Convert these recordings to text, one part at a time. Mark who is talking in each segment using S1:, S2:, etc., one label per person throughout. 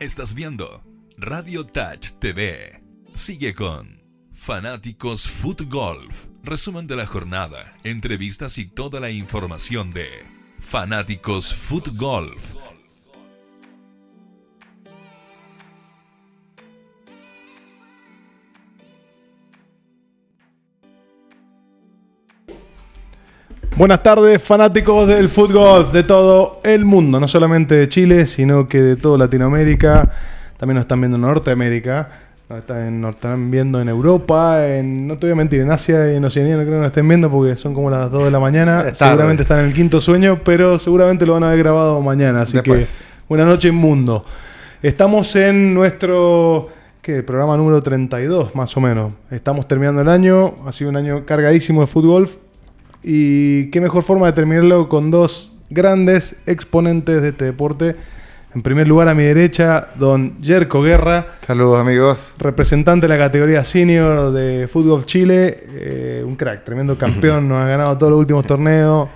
S1: Estás viendo Radio Touch TV. Sigue con Fanáticos Foot Golf. Resumen de la jornada, entrevistas y toda la información de Fanáticos Foot Golf.
S2: Buenas tardes, fanáticos del fútbol de todo el mundo, no solamente de Chile, sino que de toda Latinoamérica. También nos están viendo en Norteamérica, nos están, nos están viendo en Europa, en, no te voy a mentir, en Asia y en Oceanía no creo que nos estén viendo porque son como las 2 de la mañana.
S3: Es
S2: seguramente están en el quinto sueño, pero seguramente lo van a haber grabado mañana. Así
S3: Después.
S2: que buenas noches, mundo. Estamos en nuestro ¿qué? programa número 32, más o menos. Estamos terminando el año, ha sido un año cargadísimo de fútbol. Y qué mejor forma de terminarlo con dos grandes exponentes de este deporte. En primer lugar, a mi derecha, don Jerko Guerra,
S3: Saludos amigos.
S2: representante de la categoría senior de Fútbol Chile. eh, un crack, tremendo campeón, nos ha ganado todos los últimos torneos.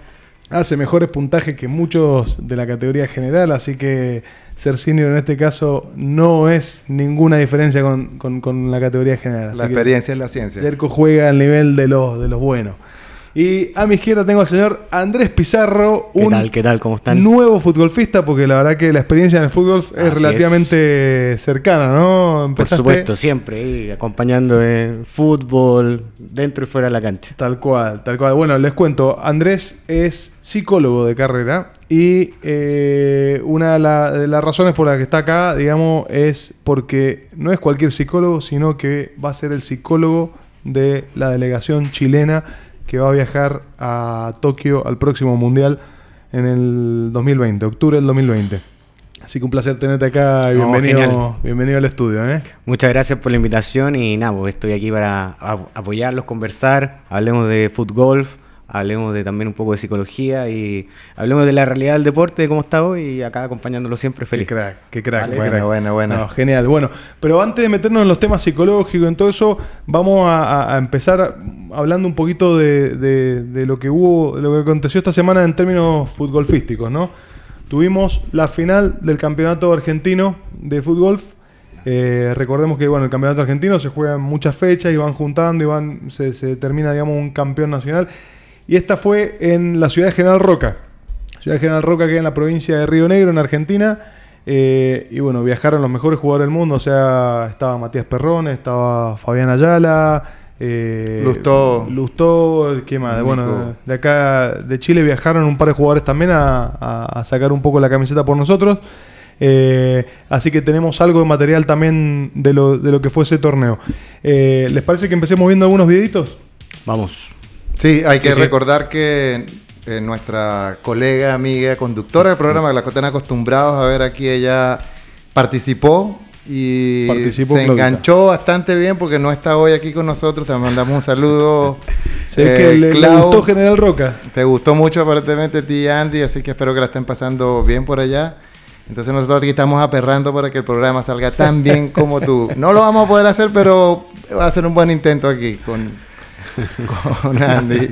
S2: Hace mejores puntajes que muchos de la categoría general, así que ser senior en este caso no es ninguna diferencia con, con- con la categoría general. Así
S3: La experiencia es la ciencia.
S2: Jerko juega al nivel de los, de los buenos. Y a mi izquierda tengo al señor Andrés Pizarro,
S4: ¿Qué
S2: un
S4: tal? ¿Qué tal? ¿Cómo están?
S2: nuevo futbolista, porque la verdad que la experiencia en el fútbol es
S4: Así
S2: relativamente cercana, ¿no?
S4: Por
S2: Empezaste
S4: supuesto, siempre, acompañando en fútbol, dentro y fuera de la cancha.
S2: Tal cual, tal cual. Bueno, les cuento, Andrés es psicólogo de carrera y eh, una de, la- de las razones por las que está acá, digamos, es porque no es cualquier psicólogo, sino que va a ser el psicólogo de la delegación chilena que va a viajar a Tokio al próximo Mundial en el 2020, octubre del 2020. Así que un placer tenerte acá y
S4: No,
S2: bienvenido,
S4: genial.
S2: bienvenido al estudio. ¿eh?
S4: Muchas gracias por la invitación y nada, pues estoy aquí para ap- apoyarlos, conversar, hablemos de fútbol, hablemos de también un poco de psicología y hablemos de la realidad del deporte, de cómo está hoy y acá acompañándolo siempre feliz.
S2: Qué crack, qué crack.
S4: Vale.
S2: qué crack.
S3: buena, buena.
S2: No, genial. Bueno, pero antes de meternos en los temas psicológicos, en todo eso, vamos a, empezar hablando un poquito de, de- de lo que hubo, de lo que aconteció esta semana en términos futbolísticos, ¿no? Tuvimos la final del campeonato argentino de fútbol. Eh, recordemos que bueno, el campeonato argentino se juega en muchas fechas y van juntando y van, se, se determina digamos, un campeón nacional. Y esta fue en la ciudad de General Roca. Ciudad de General Roca queda en la provincia de Río Negro, en Argentina. Eh, y bueno, viajaron los mejores jugadores del mundo. O sea, estaba Matías Perrone, estaba Fabián Ayala. Eh,
S3: Lustó.
S2: Lustó, ¿qué más?
S3: Nico.
S2: Bueno, de acá de Chile viajaron un par de jugadores también a, a- a sacar un poco la camiseta por nosotros. Eh, así que tenemos algo de material también de lo, de lo que fue ese torneo. Eh, ¿Les parece que empecemos viendo algunos videitos?
S4: Vamos.
S3: Sí, hay que
S4: Sí, sí.
S3: recordar que eh, nuestra colega, amiga, conductora del programa, que la están acostumbrados a ver aquí, ella participó y se
S2: Claudita.
S3: enganchó bastante bien porque no está hoy aquí con nosotros. Te mandamos un saludo.
S2: Sé
S3: Eh,
S2: que le, gustó General Roca.
S3: Te gustó mucho aparentemente a ti Andy, así que espero que la estén pasando bien por allá. Entonces nosotros aquí estamos aperrando para que el programa salga tan bien como tú. No lo vamos a poder hacer, pero va a ser un buen intento aquí con, con Andy,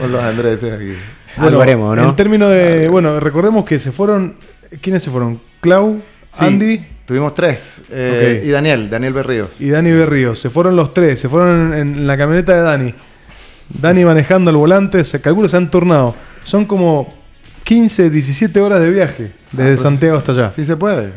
S3: con los Andreses aquí.
S4: Algo haremos, ¿no?
S2: En términos de. Bueno, recordemos que se fueron. ¿Quiénes se fueron? Clau,
S3: Sí,
S2: Andy
S3: Tuvimos tres. eh. Y Daniel, Daniel Berríos.
S2: y Dani Berríos. Se fueron los tres. Se fueron en, en la camioneta de Dani. Dani manejando el volante. Se calcula se han turnado. Son como 15, 17 horas de viaje desde
S3: Ah, pues,
S2: Santiago hasta allá.
S3: Sí se puede.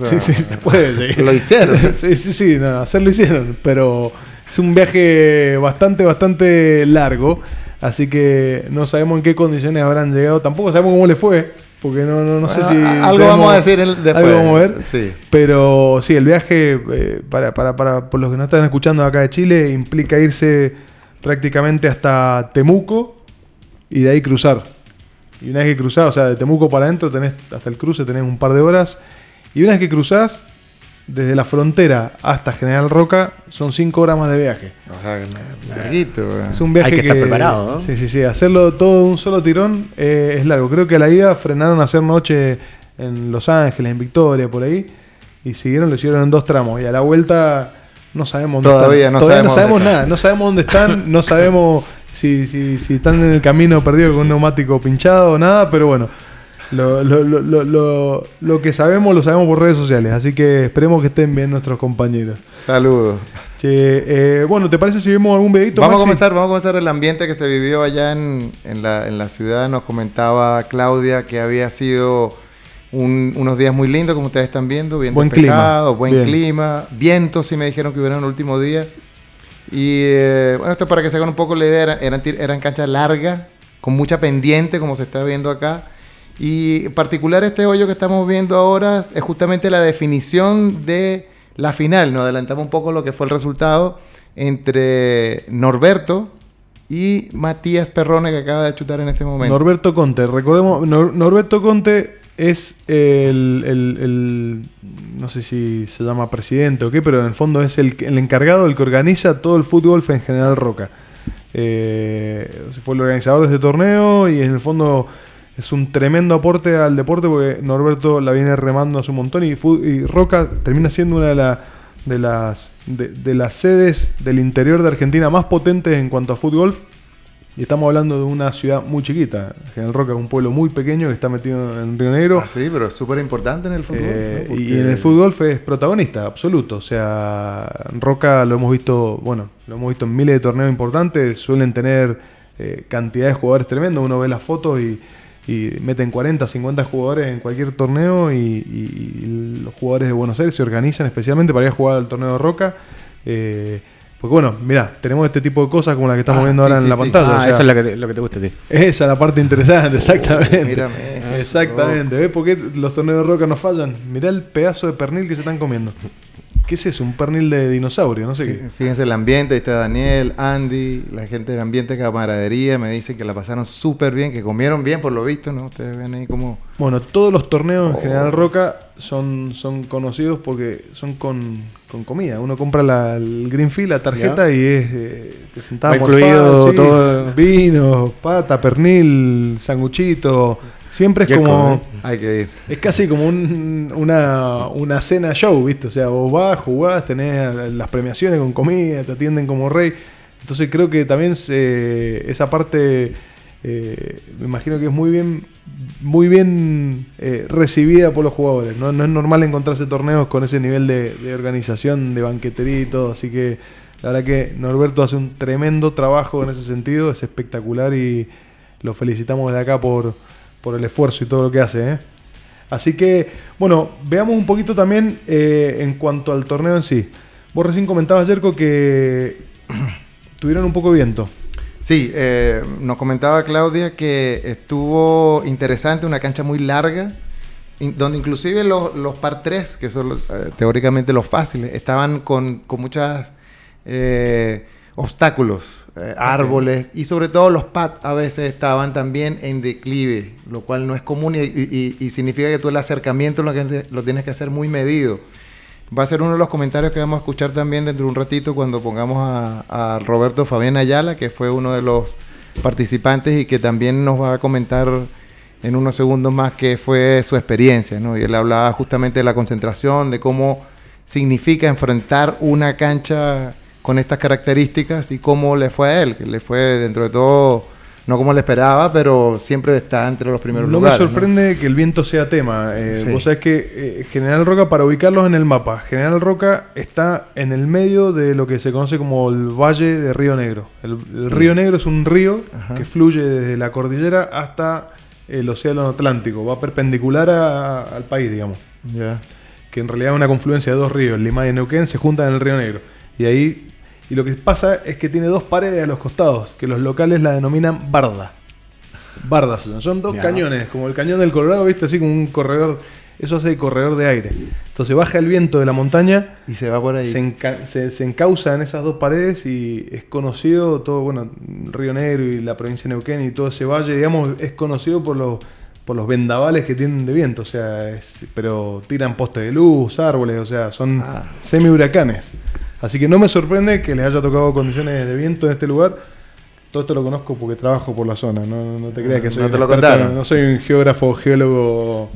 S3: O
S2: Sí,
S3: sea,
S2: sí, se puede. sí.
S3: Lo hicieron.
S2: sí, sí, sí, no, hacerlo hicieron, pero es un viaje bastante, bastante largo, así que no sabemos en qué condiciones habrán llegado, tampoco sabemos cómo le fue, porque no, no, no sé si...
S3: algo
S2: tenemos-
S3: vamos a decir después.
S2: Algo vamos a ver.
S3: Sí.
S2: Pero sí, el viaje, eh, para, para, para por los que no están escuchando acá de Chile, implica irse prácticamente hasta Temuco y de ahí cruzar. Y una vez que cruzás, o sea, de Temuco para adentro, tenés hasta el cruce, tenés un par de horas. Y una vez que cruzás, desde la frontera hasta General Roca, son cinco horas más de viaje.
S3: O sea, larguito. eh.
S2: Es un viaje
S4: Hay que estar preparado, ¿no?
S2: Sí, sí, sí. Hacerlo todo de un solo tirón eh, es largo. Creo que a la ida frenaron a hacer noche en Los Ángeles, en Victoria, por ahí. Y siguieron, lo hicieron en dos tramos. Y a la vuelta no sabemos dónde
S3: Todavía
S2: están.
S3: no
S2: Todavía no
S3: sabemos
S2: sabemos
S3: dónde
S2: nada. No sabemos dónde están. no sabemos si, si, si están en el camino perdido con un neumático pinchado o nada. Pero bueno, Lo, lo- lo- lo- lo- lo que sabemos lo sabemos por redes sociales, así que esperemos que estén bien nuestros compañeros.
S3: Saludos.
S2: Che, eh, bueno, ¿te parece si vemos algún videito?
S3: Vamos a comenzar, vamos a comenzar el ambiente que se vivió allá en, en la, en la ciudad. Nos comentaba Claudia que había sido un- unos días muy lindos, como ustedes están viendo, bien
S2: Buen
S3: despejado,
S2: clima.
S3: buen
S2: Bien.
S3: clima, vientos, sí me dijeron que hubiera en el último día. Y eh, bueno, esto para que se hagan un poco la idea, era- eran, eran canchas largas, con mucha pendiente, como se está viendo acá. Y en particular este hoyo que estamos viendo ahora es justamente la definición de la final. Nos adelantamos un poco lo que fue el resultado entre Norberto y Matías Perrone que acaba de chutar en este momento.
S2: Norberto Conte, recordemos, Nor- Norberto Conte es el, el- el- no sé si se llama presidente o qué, pero en el fondo es el, el encargado, el que organiza todo el fútbol en General Roca. Eh, fue el organizador de este torneo y en el fondo es un tremendo aporte al deporte porque Norberto la viene remando hace un montón y, Roca termina siendo una de, la- de las, de, de las sedes del interior de Argentina más potentes en cuanto a fútbol. Y estamos hablando de una ciudad muy chiquita. General Roca es un pueblo muy pequeño que está metido en Río Negro.
S3: Ah, sí, pero es súper importante en el fútbol.
S2: Eh,
S3: ¿no?
S2: Y en el fútbol es protagonista, absoluto. O sea, Roca lo hemos visto, bueno, lo hemos visto en miles de torneos importantes. Suelen tener eh, cantidad de jugadores tremendos. Uno ve las fotos y, y meten 40, 50 jugadores en cualquier torneo. Y, y- y los jugadores de Buenos Aires se organizan especialmente para ir a jugar al torneo de Roca. Eh, porque bueno, mirá, tenemos este tipo de cosas como la que estamos
S3: Ah,
S2: viendo
S3: sí,
S2: ahora
S3: sí,
S2: en la
S3: sí.
S2: pantalla.
S4: Ah,
S2: o sea,
S4: eso es lo que, te, lo que te gusta a ti.
S2: esa es la parte interesante, exactamente.
S3: mírame eso.
S2: Exactamente. ¿Ves por qué los torneos de roca no fallan? Mirá el pedazo de pernil que se están comiendo. ¿Qué es eso? Un pernil de dinosaurio, no sé qué.
S3: Fíjense el ambiente, ahí está Daniel, Andy, la gente del ambiente camaradería, me dicen que la pasaron súper bien, que comieron bien por lo visto, ¿no? Ustedes ven ahí como...
S2: Bueno, todos los torneos en
S3: Oh.
S2: General Roca son, son conocidos porque son con, con comida. Uno compra la, el Greenfield, la tarjeta y es eh, te morfar,
S4: incluido
S2: sí,
S4: todo.
S2: Vino, pata, pernil, sanguchito. Siempre es como...
S3: Hay que ir.
S2: Es casi como un- una, una cena show, ¿viste? O sea, vos vas, jugás, tenés las premiaciones con comida, te atienden como rey. Entonces creo que también se- esa parte, eh, me imagino que es muy bien, muy bien eh, recibida por los jugadores. ¿no? No es normal encontrarse torneos con ese nivel de, de organización, de banquetería y todo. Así que la verdad que Norberto hace un tremendo trabajo en ese sentido, es espectacular y lo felicitamos desde acá por, por el esfuerzo y todo lo que hace. ¿eh? Así que, bueno, veamos un poquito también eh, en cuanto al torneo en sí. Vos recién comentabas, Jerko, que tuvieron un poco de viento.
S3: Sí, eh, nos comentaba Claudia que estuvo interesante, una cancha muy larga, donde inclusive los, par 3, que son teóricamente los fáciles, estaban con, con muchos obstáculos, eh, árboles, y sobre todo los pads a veces estaban también en declive, lo cual no es común y, y- y- y significa que tú el acercamiento lo, que- lo tienes que hacer muy medido. Va a ser uno de los comentarios que vamos a escuchar también dentro de un ratito cuando pongamos a, a Roberto Fabián Ayala, que fue uno de los participantes y que también nos va a comentar en unos segundos más qué fue su experiencia. ¿no? Y él hablaba justamente de la concentración, de cómo significa enfrentar una cancha con estas características y cómo le fue a él, que le fue dentro de todo, no como le esperaba, pero siempre está entre los primeros
S2: No
S3: lugares.
S2: me sorprende que el viento sea tema. Eh,
S3: Sí.
S2: Vos sabés que eh, General Roca, para ubicarlos en el mapa, General Roca está en el medio de lo que se conoce como el Valle de Río Negro. El, el Río Negro es un río
S3: Ajá.
S2: que fluye desde la cordillera hasta el Océano Atlántico. Va perpendicular a- al país, digamos.
S3: Ya.
S2: que en realidad es una confluencia de dos ríos, Limay y Neuquén, se juntan en el río Negro. Y ahí, y lo que pasa es que tiene dos paredes a los costados, que los locales la denominan barda. Bardas, son, dos cañones, como el cañón del Colorado, viste, así como un corredor, eso hace corredor de aire. Entonces baja el viento de la montaña,
S3: Y se va por ahí.
S2: se, enca- se, se encausa en esas dos paredes y es conocido todo, bueno, Río Negro y la provincia de Neuquén y todo ese valle, digamos, es conocido por los, por los vendavales que tienen de viento, o sea, es- pero tiran postes de luz, árboles, o sea, son
S3: Ah.
S2: semi huracanes. Así que no me sorprende que les haya tocado condiciones de viento en este lugar. Todo esto lo conozco porque trabajo por la zona, no, no te creas que soy
S3: No
S2: un
S3: te lo
S2: experto,
S3: contaron.
S2: no soy un geógrafo, geólogo.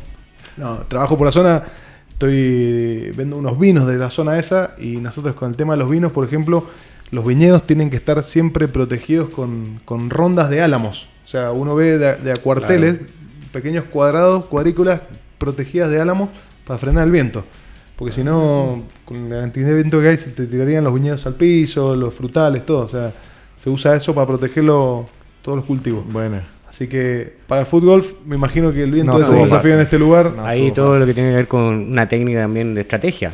S2: No, trabajo por la zona, estoy vendo unos vinos de la zona esa y nosotros con el tema de los vinos, por ejemplo, los viñedos tienen que estar siempre protegidos con, con rondas de álamos. O sea, uno ve de, de a cuarteles pequeños cuadrados, cuadrículas protegidas de álamos para frenar el viento. Porque si no, con la cantidad de viento que hay, se te tirarían los viñedos al piso, los frutales, todo. O sea, se usa eso para protegerlo todos los cultivos.
S3: Bueno.
S2: Así que para el fútbol, me imagino que el viento
S3: No
S2: es un desafío en este lugar.
S3: No.
S4: Ahí todo
S3: fácil.
S4: lo que tiene que ver con una técnica también de estrategia.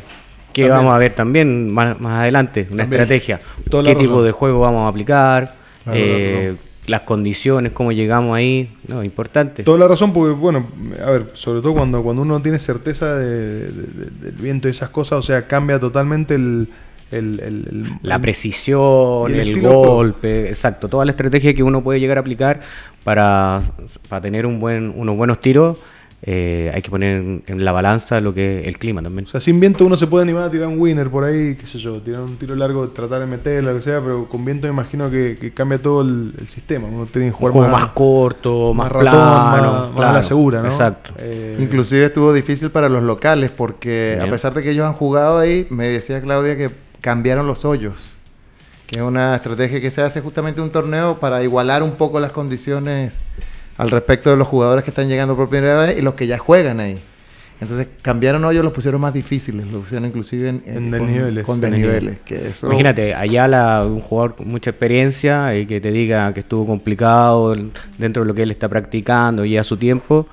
S4: Que
S2: También.
S4: vamos a ver también más, más adelante, una
S2: También.
S4: estrategia.
S2: Toda
S4: ¿Qué tipo
S2: razón.
S4: de juego vamos a aplicar?
S3: Claro,
S4: eh,
S3: claro,
S4: Las condiciones, cómo llegamos ahí. No, importante.
S2: Toda la razón, porque, bueno, a ver, sobre todo cuando, cuando uno tiene certeza de- de- de- del viento y esas cosas, o sea, cambia totalmente el. el- el- el-
S4: La precisión,
S2: el
S4: el, golpe, exacto, toda la estrategia que uno puede llegar a aplicar para, para tener un buen, unos buenos tiros, eh, hay que poner en, en la balanza lo que es el clima también.
S2: O sea, sin viento uno se puede animar a tirar un winner por ahí, qué sé yo, tirar un tiro largo, tratar de meterlo, lo que sea, pero con viento me imagino que, que cambia todo el, el sistema. Uno tiene que
S4: Un
S2: jugar
S4: juego más, corto, más,
S2: ratón,
S4: plano,
S2: más, más
S4: claro,
S2: a la segura, ¿no?
S4: Exacto.
S2: Eh,
S3: Inclusive estuvo difícil para los locales porque
S4: Bien.
S3: a pesar de que ellos han jugado ahí, me decía Claudia que cambiaron los hoyos, que es una estrategia que se hace justamente en un torneo para igualar un poco las condiciones al respecto de los jugadores que están llegando por primera vez y los que ya juegan ahí. Entonces cambiaron hoyos, los pusieron más difíciles, los pusieron inclusive en,
S2: En
S3: con,
S2: desniveles.
S3: con
S4: En
S3: desniveles, que eso
S4: Imagínate, Ayala, un jugador con mucha experiencia y que te diga que estuvo complicado dentro de lo que él está practicando y a su tiempo,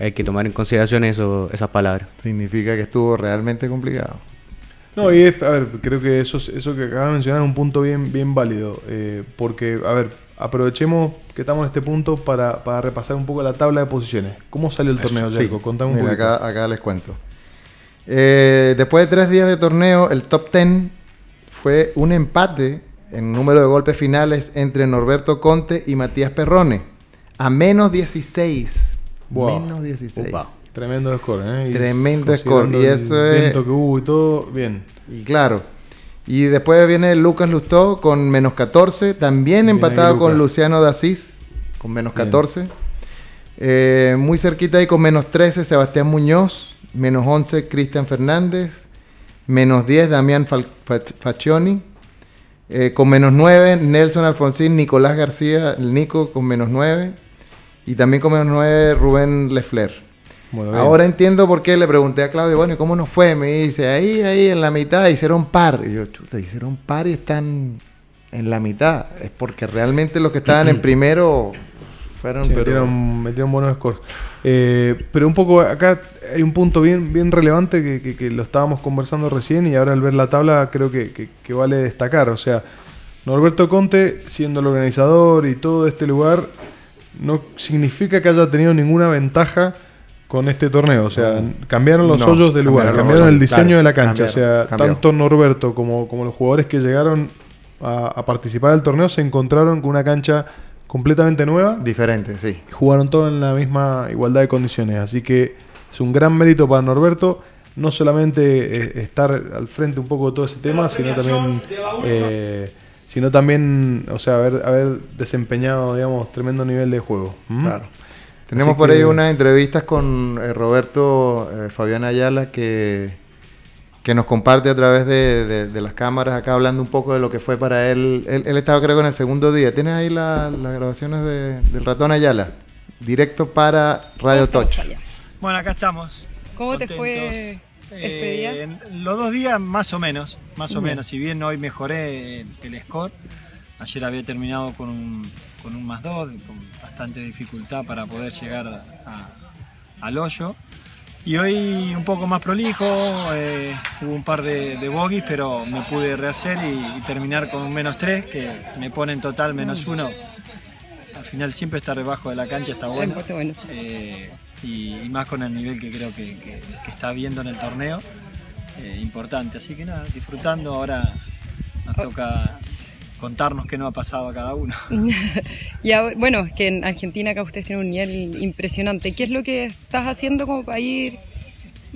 S4: hay que tomar en consideración eso, esas palabras.
S3: significa que estuvo realmente complicado.
S2: No, y es, a ver, creo que eso, es- eso que acabas de mencionar es un punto bien, bien válido. eh, porque, a ver, aprovechemos que estamos en este punto para, para repasar un poco la tabla de posiciones. ¿Cómo salió el torneo,
S3: Sí,
S2: Jerko? Contame un
S3: mira,
S2: poquito.
S3: acá, acá les cuento. Eh, después de tres días de torneo, el top 10 fue un empate en número de golpes finales entre Norberto Conte y Matías Perrone. A menos 16.
S2: Wow.
S3: Menos 16.
S4: Upa.
S2: Tremendo score, ¿eh? Y
S3: Tremendo score, y
S2: el
S3: eso es-
S2: viento que hubo y todo, bien.
S3: Y claro. Y después viene Lucas Lustó con menos 14. También
S2: Bien
S3: empatado con. Luciano Dasís con menos
S2: Bien.
S3: 14. Eh, muy cerquita ahí con menos 13 Sebastián Muñoz. Menos 11 Cristian Fernández. Menos 10 Damián Fal- Faccioni. Eh, con menos 9 Nelson Alfonsín, Nicolás García, el Nico con menos 9. Y también con menos 9 Rubén Lefler. Ahora entiendo por qué le pregunté a Claudio, bueno, ¿y cómo nos fue? Me dice, ahí, ahí, en la mitad, hicieron par. Y yo, chuta, hicieron par y están en la mitad. Es porque realmente los que estaban en primero fueron...
S2: Sí,
S3: pero-
S2: metieron, metieron buenos scores. Eh, pero un poco acá hay un punto bien, bien relevante que, que- que lo estábamos conversando recién y ahora al ver la tabla creo que, que- que vale destacar. O sea, Norberto Conte, siendo el organizador y todo este lugar, no significa que haya tenido ninguna ventaja con este torneo. O sea, cambiaron los
S3: No,
S2: hoyos del lugar,
S3: cambiaron
S2: el diseño
S3: claro,
S2: de la cancha. o sea,
S3: cambió.
S2: tanto Norberto como, como los jugadores que llegaron a, a participar del torneo se encontraron con una cancha completamente nueva
S3: Diferente, sí.
S2: jugaron todo en la misma igualdad de condiciones. Así que es un gran mérito para Norberto. No solamente eh, estar al frente un poco de todo ese tema, sino también, eh, sino también, o sea, haber, haber desempeñado, digamos, tremendo nivel de juego. ¿Mm?
S3: Claro. Tenemos
S2: Así
S3: por
S2: que-
S3: ahí unas entrevistas con eh, Roberto eh, Fabián Ayala que, que nos comparte a través de, de- de las cámaras acá hablando un poco de lo que fue para él. Él, él estaba creo que en el segundo día. ¿Tienes ahí la- las grabaciones de- del ratón Ayala? Directo para Radio Touch.
S5: Bueno, acá estamos.
S6: ¿Cómo te
S5: contentos.
S6: fue este día?
S5: Eh, en los dos días más o menos, más o
S6: Bien.
S5: menos. Si bien hoy mejoré el, el score, ayer había terminado con un, con un más dos, con bastante dificultad para poder llegar a- al hoyo. Y hoy un poco más prolijo, eh, hubo un par de, de bogies, pero me pude rehacer y, y terminar con un menos tres, que me pone en total menos uno. Al final siempre estar debajo de la cancha está bueno. Eh, y, y más con el nivel que creo que, que- que está viendo en el torneo, eh, importante. Así que nada, disfrutando, ahora nos
S6: Oh.
S5: toca contarnos qué nos ha pasado a cada uno.
S6: Y ahora- bueno, es que en Argentina acá ustedes tienen un nivel impresionante. ¿Qué es lo que estás haciendo como para ir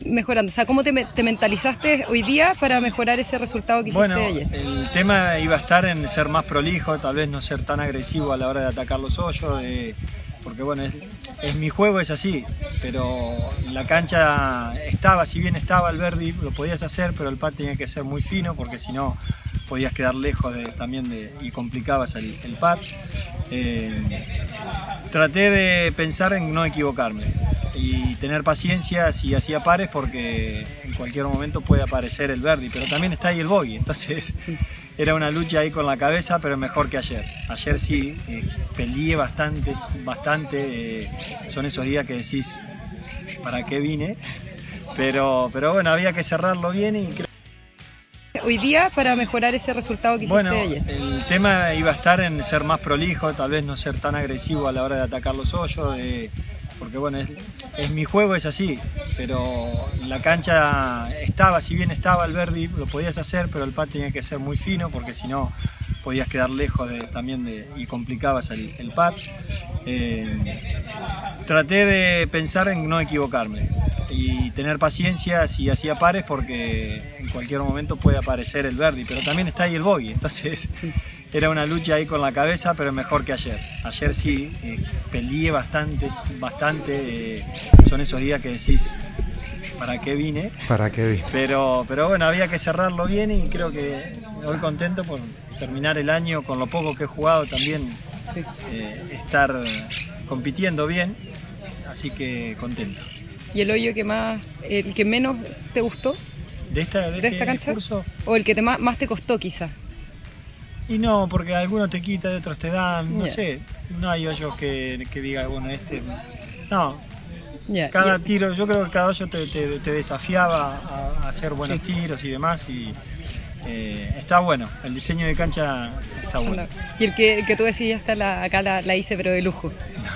S6: mejorando? O sea, ¿cómo te, te mentalizaste hoy día para mejorar ese resultado que hiciste
S5: Bueno,
S6: ayer?
S5: el tema iba a estar en ser más prolijo, tal vez no ser tan agresivo a la hora de atacar los hoyos, de- porque bueno, es, es mi juego, es así, pero la cancha estaba, si bien estaba el verde, lo podías hacer, pero el pad tenía que ser muy fino, porque si no podías quedar lejos de, también de, y complicabas el, el par. Eh, traté de pensar en no equivocarme y tener paciencia si hacía pares porque en cualquier momento puede aparecer el Verdi, pero también está ahí el bogey, entonces era una lucha ahí con la cabeza, pero mejor que ayer. Ayer sí, eh, peleé bastante, bastante, eh, son esos días que decís, ¿para qué vine? Pero, pero bueno, había que cerrarlo bien y creo
S6: Hoy día para mejorar ese resultado que hiciste
S5: Bueno,
S6: ayer.
S5: el tema iba a estar en ser más prolijo, tal vez no ser tan agresivo a la hora de atacar los hoyos, de- porque bueno, es, mi juego, es así, pero la cancha estaba, si bien estaba el Verdi, lo podías hacer, pero el pad tenía que ser muy fino, porque si no podías quedar lejos también y complicabas el, el pad. Eh, traté de pensar en no equivocarme y tener paciencia si hacía pares porque en cualquier momento puede aparecer el Verdi, pero también está ahí el bogey, entonces era una lucha ahí con la cabeza, pero mejor que ayer. Ayer sí, eh, peleé bastante, bastante, eh, son esos días que decís, ¿para qué vine?
S3: ¿Para qué vi?
S5: Pero, pero bueno, había que cerrarlo bien y creo que voy contento por terminar el año con lo poco que he jugado también, eh, estar compitiendo bien, así que contento.
S6: ¿Y el hoyo que más, el que menos te gustó
S5: ¿De esta, de
S6: de
S5: este
S6: esta cancha?
S5: curso?
S6: ¿O el que te más, más te costó quizás?
S5: Y no, porque algunos te quitan, otros te dan, no sé, no hay hoyos que, que diga, bueno, este... No, cada tiro, yo creo que cada hoyo te, te- te desafiaba a, a hacer buenos tiros y demás y eh, está bueno, el diseño de cancha está bueno.
S6: Y el que, el que tú decías, está la, acá la, la hice, pero de lujo.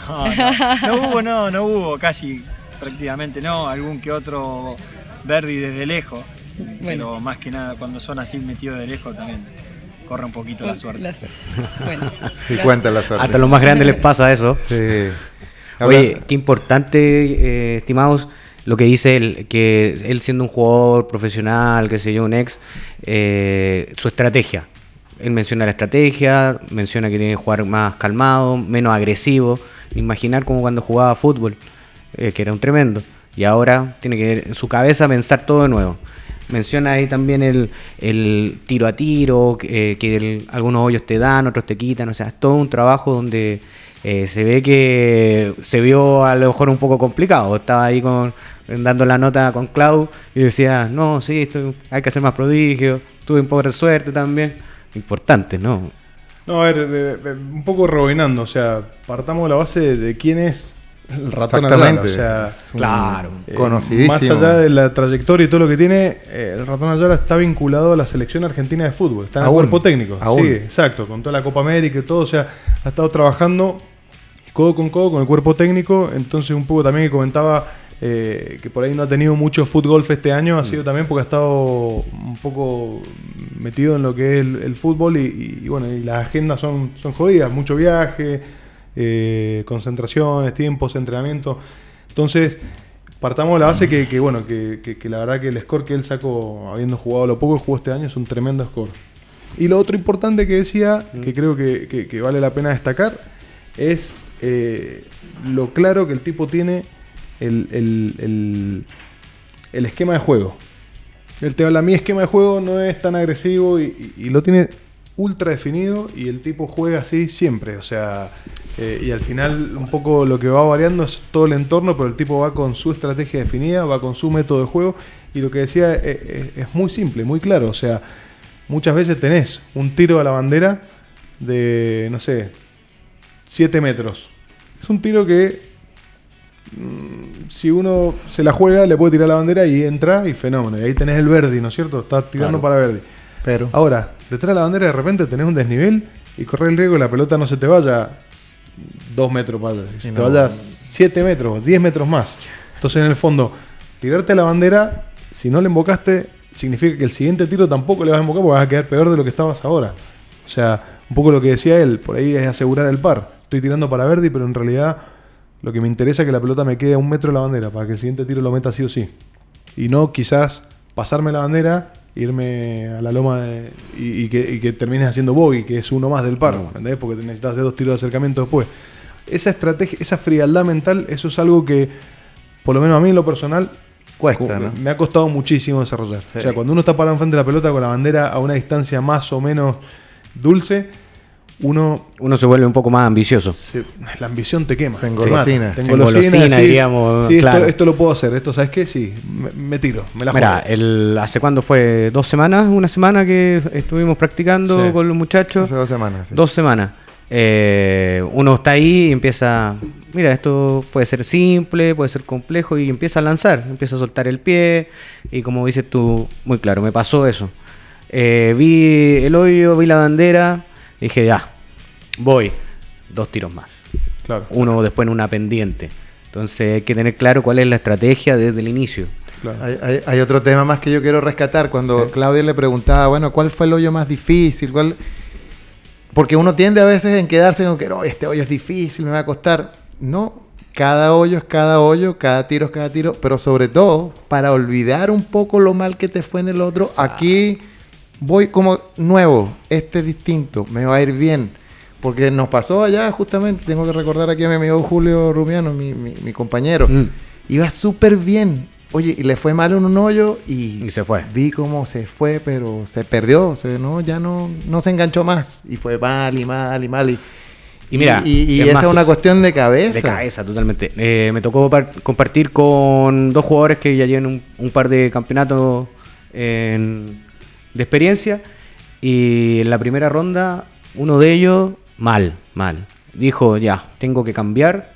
S5: No, no, no hubo, no, no hubo, casi prácticamente no, algún que otro Verdi desde lejos, pero más que nada cuando son así metidos de lejos también corre un poquito la suerte.
S6: La suerte. Bueno,
S3: Sí, cuenta la suerte.
S4: Hasta los más grandes les pasa eso.
S3: Sí.
S4: Oye, qué importante, eh, estimados, lo que dice él, que él siendo un jugador profesional, que sé yo, un ex, eh, su estrategia. Él menciona la estrategia, menciona que tiene que jugar más calmado, menos agresivo. Imaginar como cuando jugaba fútbol, eh, que era un tremendo. Y ahora tiene que en su cabeza pensar todo de nuevo. Menciona ahí también el, tiro a tiro, eh, que el- algunos hoyos te dan, otros te quitan. O sea, es todo un trabajo donde eh, se ve que se vio a lo mejor un poco complicado. Estaba ahí con, dando la nota con Clau y decía, no, sí, esto, hay que hacer más prodigio. Tuve un poco de suerte también. Importante, ¿no?
S2: No, a ver, eh, eh, un poco rebobinando, o sea, partamos de la base de quién es el ratón
S3: Exactamente.
S2: Ayala, o sea,
S3: Es un
S4: claro,
S2: eh,
S3: conocidísimo.
S2: más allá de la trayectoria y todo lo que tiene, eh, el ratón Ayala está vinculado a la selección argentina de fútbol, está en el cuerpo técnico,
S3: aún.
S2: sí, exacto, con toda la Copa América y todo, o sea, ha estado trabajando codo con codo con el cuerpo técnico, entonces un poco también que comentaba eh, que por ahí no ha tenido mucho fútbol este año, ha sido también porque ha estado un poco metido en lo que es el, el fútbol y, y, bueno, y las agendas son, son jodidas, mucho viaje, eh, concentraciones, tiempos, entrenamiento. Entonces, partamos de la base que, que, bueno, que, que- que la verdad que el score que él sacó, habiendo jugado lo poco que jugó este año, es un tremendo score. Y lo otro importante que decía, que creo que, vale la pena destacar, es eh, lo claro que el tipo tiene el, el- el- el esquema de juego. Él te habla, mi esquema de juego no es tan agresivo y, y- y lo tiene ultra definido y el tipo juega así siempre. O sea, eh, y al final un poco lo que va variando es todo el entorno, pero el tipo va con su estrategia definida, va con su método de juego y lo que decía eh, eh, es, muy simple, muy claro. O sea, muchas veces tenés un tiro a la bandera de, no sé, 7 metros. Es un tiro que mm, si uno se la juega, le puede tirar la bandera y entra y fenómeno. Y ahí tenés el Verdi, ¿no es cierto? Estás tirando
S4: Claro.
S2: para Verdi.
S3: Pero,
S2: Ahora, detrás de la bandera de repente tenés un desnivel y corres el riesgo que la pelota no se te vaya 2 metros para allá, que se te vaya 7 metros, 10 metros más. Entonces, en el fondo, tirarte a la bandera, si no le embocaste, significa que el siguiente tiro tampoco le vas a embocar porque vas a quedar peor de lo que estabas ahora. O sea, un poco lo que decía él, por ahí es asegurar el par. Estoy tirando para Verdi, pero en realidad lo que me interesa es que la pelota me quede a un metro de la bandera para que el siguiente tiro lo meta sí o sí. Y no quizás pasarme la bandera, irme a la loma de- y, y que, y que termines haciendo bogey, que es uno más del par, ¿entendés? Porque necesitas hacer dos tiros de acercamiento después. Esa estrategia, esa frialdad mental, eso es algo que, por lo menos a mí en lo personal,
S3: Cuesta, ¿no?
S2: Me ha costado muchísimo desarrollar.
S3: Sí.
S2: O sea, cuando uno está parado enfrente de la pelota con la bandera a una distancia más o menos dulce, uno
S4: Uno se vuelve un poco más ambicioso.
S2: se- la ambición te quema.
S3: Se engolosina.
S4: Se
S2: engolosina,
S4: diríamos,
S2: Sí, esto,
S4: claro.
S2: esto lo puedo hacer. Esto, ¿sabes qué? Sí, me, me tiro, me la
S4: Mira, el, ¿hace cuándo fue? ¿Dos semanas? ¿Una semana que estuvimos practicando
S2: Sí.
S4: con los muchachos?
S3: Hace dos semanas. sí.
S4: Dos semanas. Eh, uno está ahí y empieza, mira, esto puede ser simple, puede ser complejo y empieza a lanzar, empieza a soltar el pie y como dices tú, muy claro, me pasó eso. Eh, vi el hoyo, vi la bandera, dije, ya, voy, dos tiros más.
S2: Claro.
S4: Uno después en una pendiente. Entonces hay que tener claro cuál es la estrategia desde el inicio.
S2: claro.
S3: Hay, hay- hay otro tema más que yo quiero rescatar. Cuando Claudia le preguntaba, bueno, ¿cuál fue el hoyo más difícil? ¿Cuál... Porque uno tiende a veces en quedarse con que, no, este hoyo es difícil, me va a costar. No, cada hoyo es cada hoyo, cada tiro es cada tiro, pero sobre todo para olvidar un poco lo mal que te fue en el otro, aquí voy como nuevo, este es distinto, me va a ir bien. Porque nos pasó allá justamente, tengo que recordar aquí a mi amigo Julio Rubiano, mi, mi- mi compañero.
S4: Mm.
S3: Iba súper bien. Oye, y le fue mal en un hoyo y,
S4: Y se fue.
S3: vi cómo se fue, pero se perdió. Se, no, ya no, no se enganchó más. Y fue mal y mal y mal. Y,
S4: Y mira,
S3: y, y
S4: es
S3: esa es una cuestión de cabeza.
S4: De cabeza, totalmente. Eh, me tocó par- compartir con dos jugadores que ya llevan un, un par de campeonatos en- de experiencia. Y en la primera ronda, uno de ellos, mal, mal. Dijo, ya, tengo que cambiar.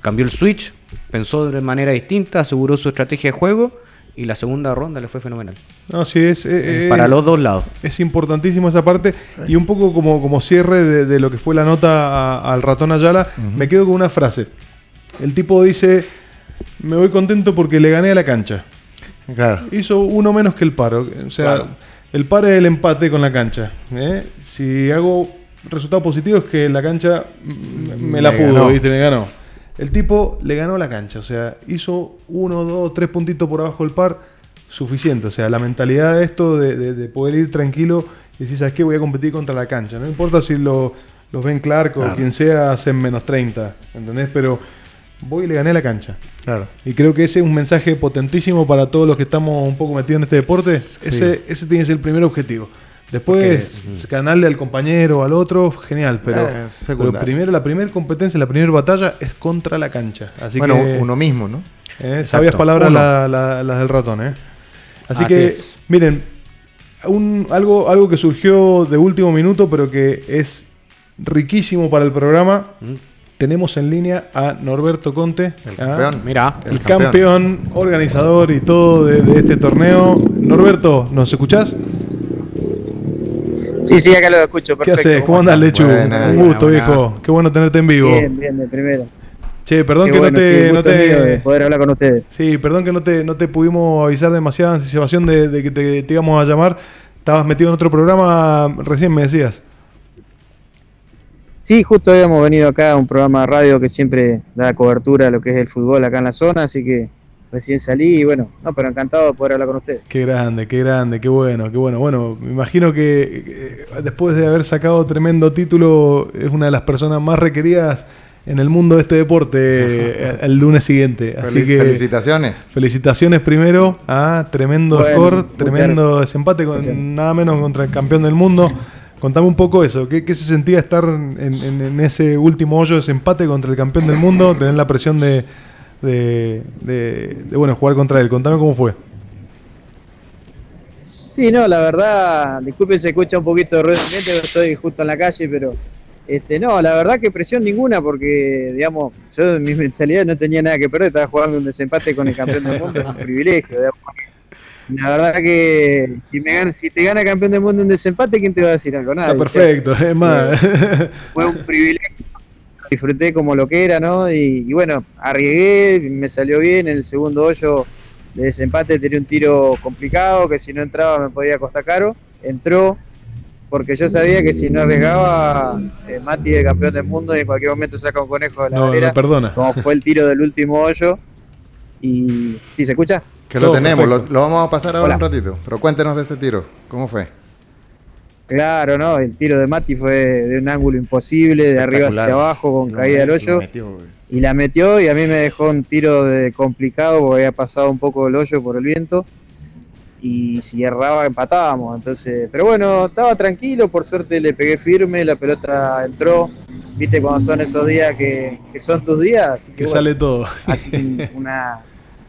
S4: Cambió el switch, pensó de manera distinta, aseguró su estrategia de juego. Y la segunda ronda le fue fenomenal.
S2: No, sí, es, eh, eh,
S4: Para los dos lados.
S2: es importantísimo esa parte. Y un poco como, como cierre de, de lo que fue la nota a- al ratón Ayala, me quedo con una frase. El tipo dice, me voy contento porque le gané a la cancha.
S3: Claro.
S2: Hizo uno menos que el paro. O sea,
S3: Claro.
S2: el par es el empate con la cancha. ¿eh? Si hago resultado positivo es que la cancha me,
S3: Me
S2: la pudo,
S3: ganó.
S2: ¿viste? Me ganó. El tipo le ganó la cancha. O sea, hizo uno, dos, tres puntitos por abajo del par. Suficiente. O sea, la mentalidad de esto de, de- de poder ir tranquilo y decir, ¿sabes qué? Voy a competir contra la cancha. No importa si lo, los Ben Clark o
S3: Claro.
S2: quien sea hacen menos 30. ¿Entendés? Pero voy y le gané la cancha.
S3: Claro.
S2: Y creo que ese es un mensaje potentísimo para todos los que estamos un poco metidos en este deporte. Ese, ese tiene que ser el primer objetivo. Después, ganarle al compañero, al otro, genial. Pero,
S3: Eh,
S2: pero primero, la primera competencia, la primera batalla es contra la cancha. Así
S3: bueno,
S2: que,
S3: uno mismo, ¿no?
S2: eh, sabias palabras
S3: Uno.
S2: la- la- las del ratón. ¿eh? Así,
S4: Así
S2: que,
S4: es.
S2: miren, un- algo, algo que surgió de último minuto, pero que es riquísimo para el programa. Tenemos en línea a Norberto Conte.
S3: El
S2: ¿ah?
S3: campeón.
S4: Mira,
S2: El campeón. organizador y todo de, de este torneo. Norberto, ¿nos escuchás?
S7: Sí, sí, acá lo escucho,
S2: ¿Qué
S7: perfecto.
S2: haces? ¿Cómo andas, Lechu?
S3: Buena,
S2: Un gusto,
S4: buena.
S2: viejo. Qué bueno tenerte en vivo.
S7: Bien, bien, de primero.
S2: Che, perdón
S7: Qué
S2: que
S7: bueno,
S2: no
S7: sí,
S2: te. no te
S7: poder hablar con ustedes.
S2: sí, perdón que no te, no te pudimos avisar demasiada anticipación de, de que te, te íbamos a llamar. Estabas metido en otro programa, recién me decías.
S7: Sí, justo habíamos venido acá a un programa de radio que siempre da cobertura a lo que es el fútbol acá en la zona, así que recién salí y bueno, no, pero encantado de poder hablar con ustedes.
S2: Qué grande, qué grande, qué bueno, qué bueno. Bueno, me imagino que eh, después de haber sacado tremendo título, es una de las personas más requeridas en el mundo de este deporte eh, el lunes siguiente. Así
S3: Fel-
S2: que
S3: Felicitaciones.
S2: felicitaciones primero a tremendo
S7: Bueno,
S2: score, tremendo desempate con nada menos contra el campeón del mundo. Contame un poco eso, ¿qué, se sentía estar en, ese último hoyo de desempate contra el campeón del mundo, tener la presión de, de, bueno, jugar contra él? Contame cómo fue.
S7: Sí, no, la verdad, disculpe se escucha un poquito de ruido estoy justo en la calle, pero este no, la verdad que presión ninguna porque, digamos, yo en mi mentalidad no tenía nada que perder, estaba jugando un desempate con el campeón del mundo, es un privilegio. digamos. La verdad que si, me gana, si te gana campeón del mundo un desempate, ¿quién te va a decir algo? Nada.
S2: Está perfecto, es más.
S7: fue un privilegio. Disfruté como lo que era, ¿no? Y, y bueno, arriesgué, me salió bien. En el segundo hoyo de desempate tenía un tiro complicado, que si no entraba me podía costar caro. Entró, porque yo sabía que si no arriesgaba, eh, Mati es campeón del mundo y en cualquier momento saca un conejo de la
S2: No,
S7: galera,
S2: no perdona.
S7: como fue el tiro del último hoyo. Y ¿sí se escucha?
S3: Que lo tenemos, lo, vamos a pasar ahora
S7: Hola.
S3: un ratito. Pero cuéntenos de ese tiro. ¿Cómo fue?
S7: Claro, ¿no? El tiro de Mati fue de un ángulo imposible, de arriba hacia abajo, con caída al hoyo.
S3: metió,
S7: y la metió y a mí me dejó un tiro de complicado porque había pasado un poco el hoyo por el viento y si erraba empatábamos. Entonces, pero bueno, estaba tranquilo, por suerte le pegué firme, la pelota entró. Viste cuando son esos días que, que son tus días.
S2: Que, sale todo.
S7: Así que una,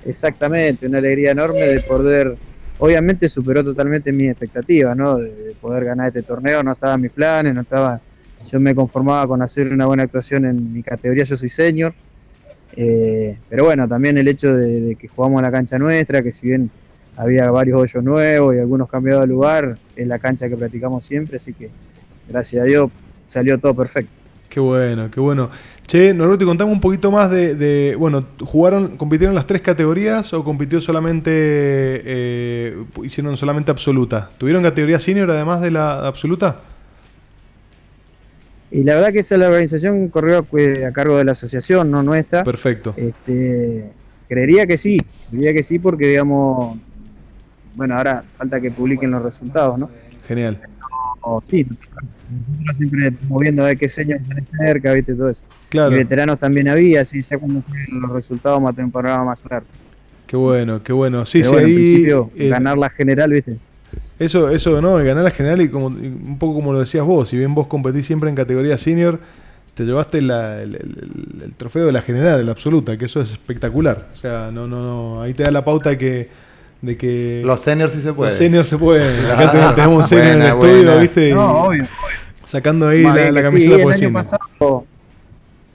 S7: exactamente, una alegría enorme de poder, obviamente superó totalmente mis expectativas, ¿no? De, poder ganar este torneo, no estaba en mis planes, no estaba, yo me conformaba con hacer una buena actuación en mi categoría, yo soy senior. Eh, pero bueno, también el hecho de, de que jugamos en la cancha nuestra, que si bien había varios hoyos nuevos y algunos cambiados de lugar, es la cancha que practicamos siempre, así que gracias a Dios salió todo perfecto.
S2: Qué bueno, qué bueno. Che, Norberto, contame un poquito más de, bueno, ¿jugaron, compitieron las tres categorías o compitió solamente, eh, hicieron solamente absoluta? ¿Tuvieron categoría senior además de la absoluta?
S7: Y la verdad que esa la organización corrió a cargo de la asociación, no nuestra.
S2: Perfecto.
S7: Este, creería que sí, creería que sí porque digamos bueno, ahora falta que publiquen los resultados, ¿no?
S2: Genial.
S7: Sí, nosotros siempre moviendo a ver qué señas tenés cerca, viste, todo eso.
S2: Claro.
S7: Y veteranos también había, así ya cuando los resultados más panorama más claro.
S2: Qué bueno, qué bueno. Sí,
S7: sí,
S2: bueno,
S7: ahí, principio, eh, ganar la general, viste.
S2: Eso, eso, ¿no? Ganar la general y como un poco como lo decías vos, si bien vos competís siempre en categoría senior, te llevaste el, el, trofeo de la general, de la absoluta, que eso es espectacular. O sea, no, no, no, ahí te da la pauta que de que
S3: los seniors sí se pueden.
S2: Los seniors se pueden. Acá tenemos un senior en el estudio, ¿viste? No, obvio, Sacando ahí la, la, camiseta por el año
S7: pasado,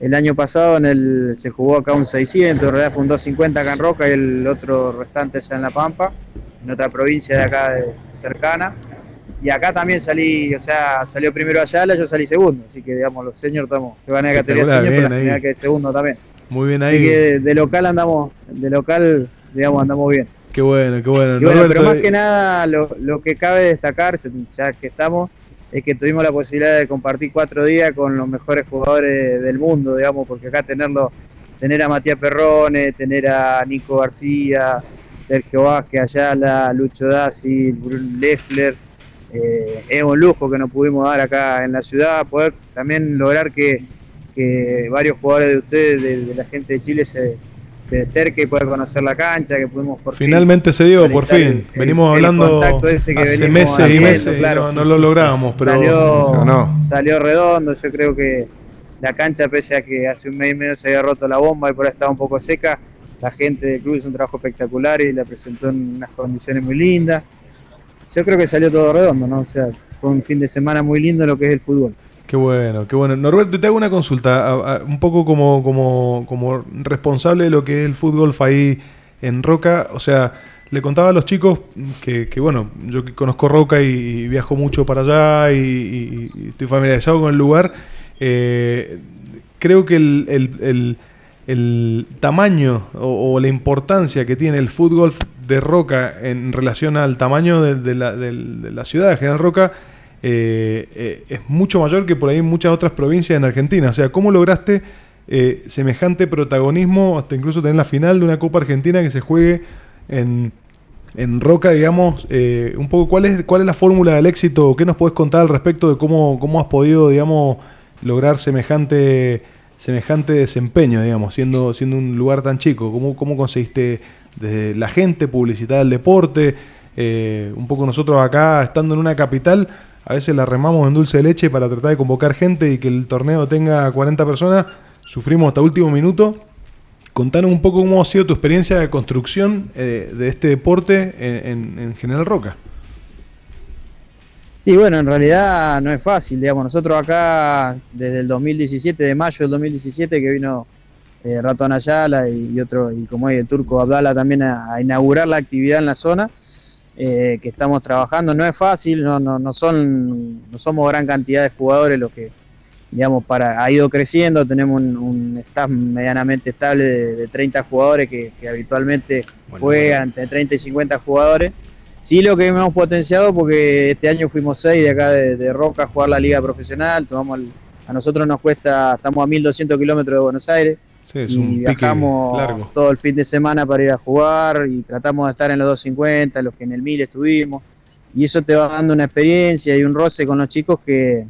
S7: el año pasado en el, se jugó acá un 600, en realidad fue un 250 acá en Roca y el otro restante es en La Pampa, en otra provincia de acá de, cercana. Y acá también salí, o sea, salió primero Ayala, yo salí segundo, así que digamos, los seniors estamos, se van a categoría senior, pero que de segundo también.
S2: Muy bien ahí.
S7: Así que de local andamos, de local, digamos, andamos bien.
S2: Qué bueno, qué bueno.
S7: pero más que nada lo, lo, que cabe destacar, ya que estamos, es que tuvimos la posibilidad de compartir cuatro días con los mejores jugadores del mundo, digamos, porque acá tenerlo, tener a Matías Perrone, tener a Nico García, Sergio Vázquez, Ayala, Lucho Dassi, Bruno Leffler, eh, es un lujo que nos pudimos dar acá en la ciudad, poder también lograr que, que varios jugadores de ustedes, de la gente de Chile, se se acerque y pueda conocer la cancha, que pudimos
S2: por Finalmente se dio, por fin. venimos hablando hace meses y meses, claro, no, lo lográbamos, pero
S7: salió, salió redondo. Yo creo que la cancha, pese a que hace un mes y medio se había roto la bomba y por ahí estaba un poco seca, la gente del club hizo un trabajo espectacular y la presentó en unas condiciones muy lindas. Yo creo que salió todo redondo, ¿no? O sea, fue un fin de semana muy lindo lo que es el fútbol.
S2: Qué bueno, qué bueno. Norberto, te hago una consulta, un poco como, como, como responsable de lo que es el fútbol ahí en Roca. O sea, le contaba a los chicos que, que bueno, yo conozco Roca y, viajo mucho para allá y, estoy familiarizado con el lugar. Eh, creo que el, el, tamaño o, la importancia que tiene el fútbol de Roca en relación al tamaño de, la, de la ciudad de General Roca eh, eh, es mucho mayor que por ahí en muchas otras provincias en Argentina. O sea, ¿cómo lograste eh, semejante protagonismo hasta incluso tener la final de una Copa Argentina que se juegue en, Roca, digamos? un poco, ¿cuál es, cuál es la fórmula del éxito? ¿Qué nos puedes contar al respecto de cómo, cómo has podido, digamos, lograr semejante semejante desempeño, digamos, siendo, siendo un lugar tan chico? ¿Cómo, cómo conseguiste desde la gente publicitar el deporte? un poco nosotros acá, estando en una capital, a veces la remamos en dulce de leche para tratar de convocar gente y que el torneo tenga 40 personas. Sufrimos hasta último minuto. Contanos un poco cómo ha sido tu experiencia de construcción eh, de este deporte en, General Roca.
S7: Sí, bueno, en realidad no es fácil, digamos, nosotros acá desde el 2017, de mayo del 2017 que vino eh, Ratón Ayala y, otro, y como hay el turco Abdala también a inaugurar la actividad en la zona, eh, que estamos trabajando. No es fácil, no, no, no, son, no somos gran cantidad de jugadores los que, digamos, para, ha ido creciendo, tenemos un, staff medianamente estable de, 30 jugadores que, habitualmente juegan entre 30 y 50 jugadores. Sí lo que hemos potenciado porque este año fuimos 6 de acá de, Roca a jugar la liga profesional, tomamos a nosotros nos cuesta, estamos a 1200 kilómetros de Buenos Aires, y viajamos todo el fin de semana para ir a jugar y tratamos de estar en los 250, los que en el 1000 estuvimos. Y eso te va dando una experiencia y un roce con los chicos que,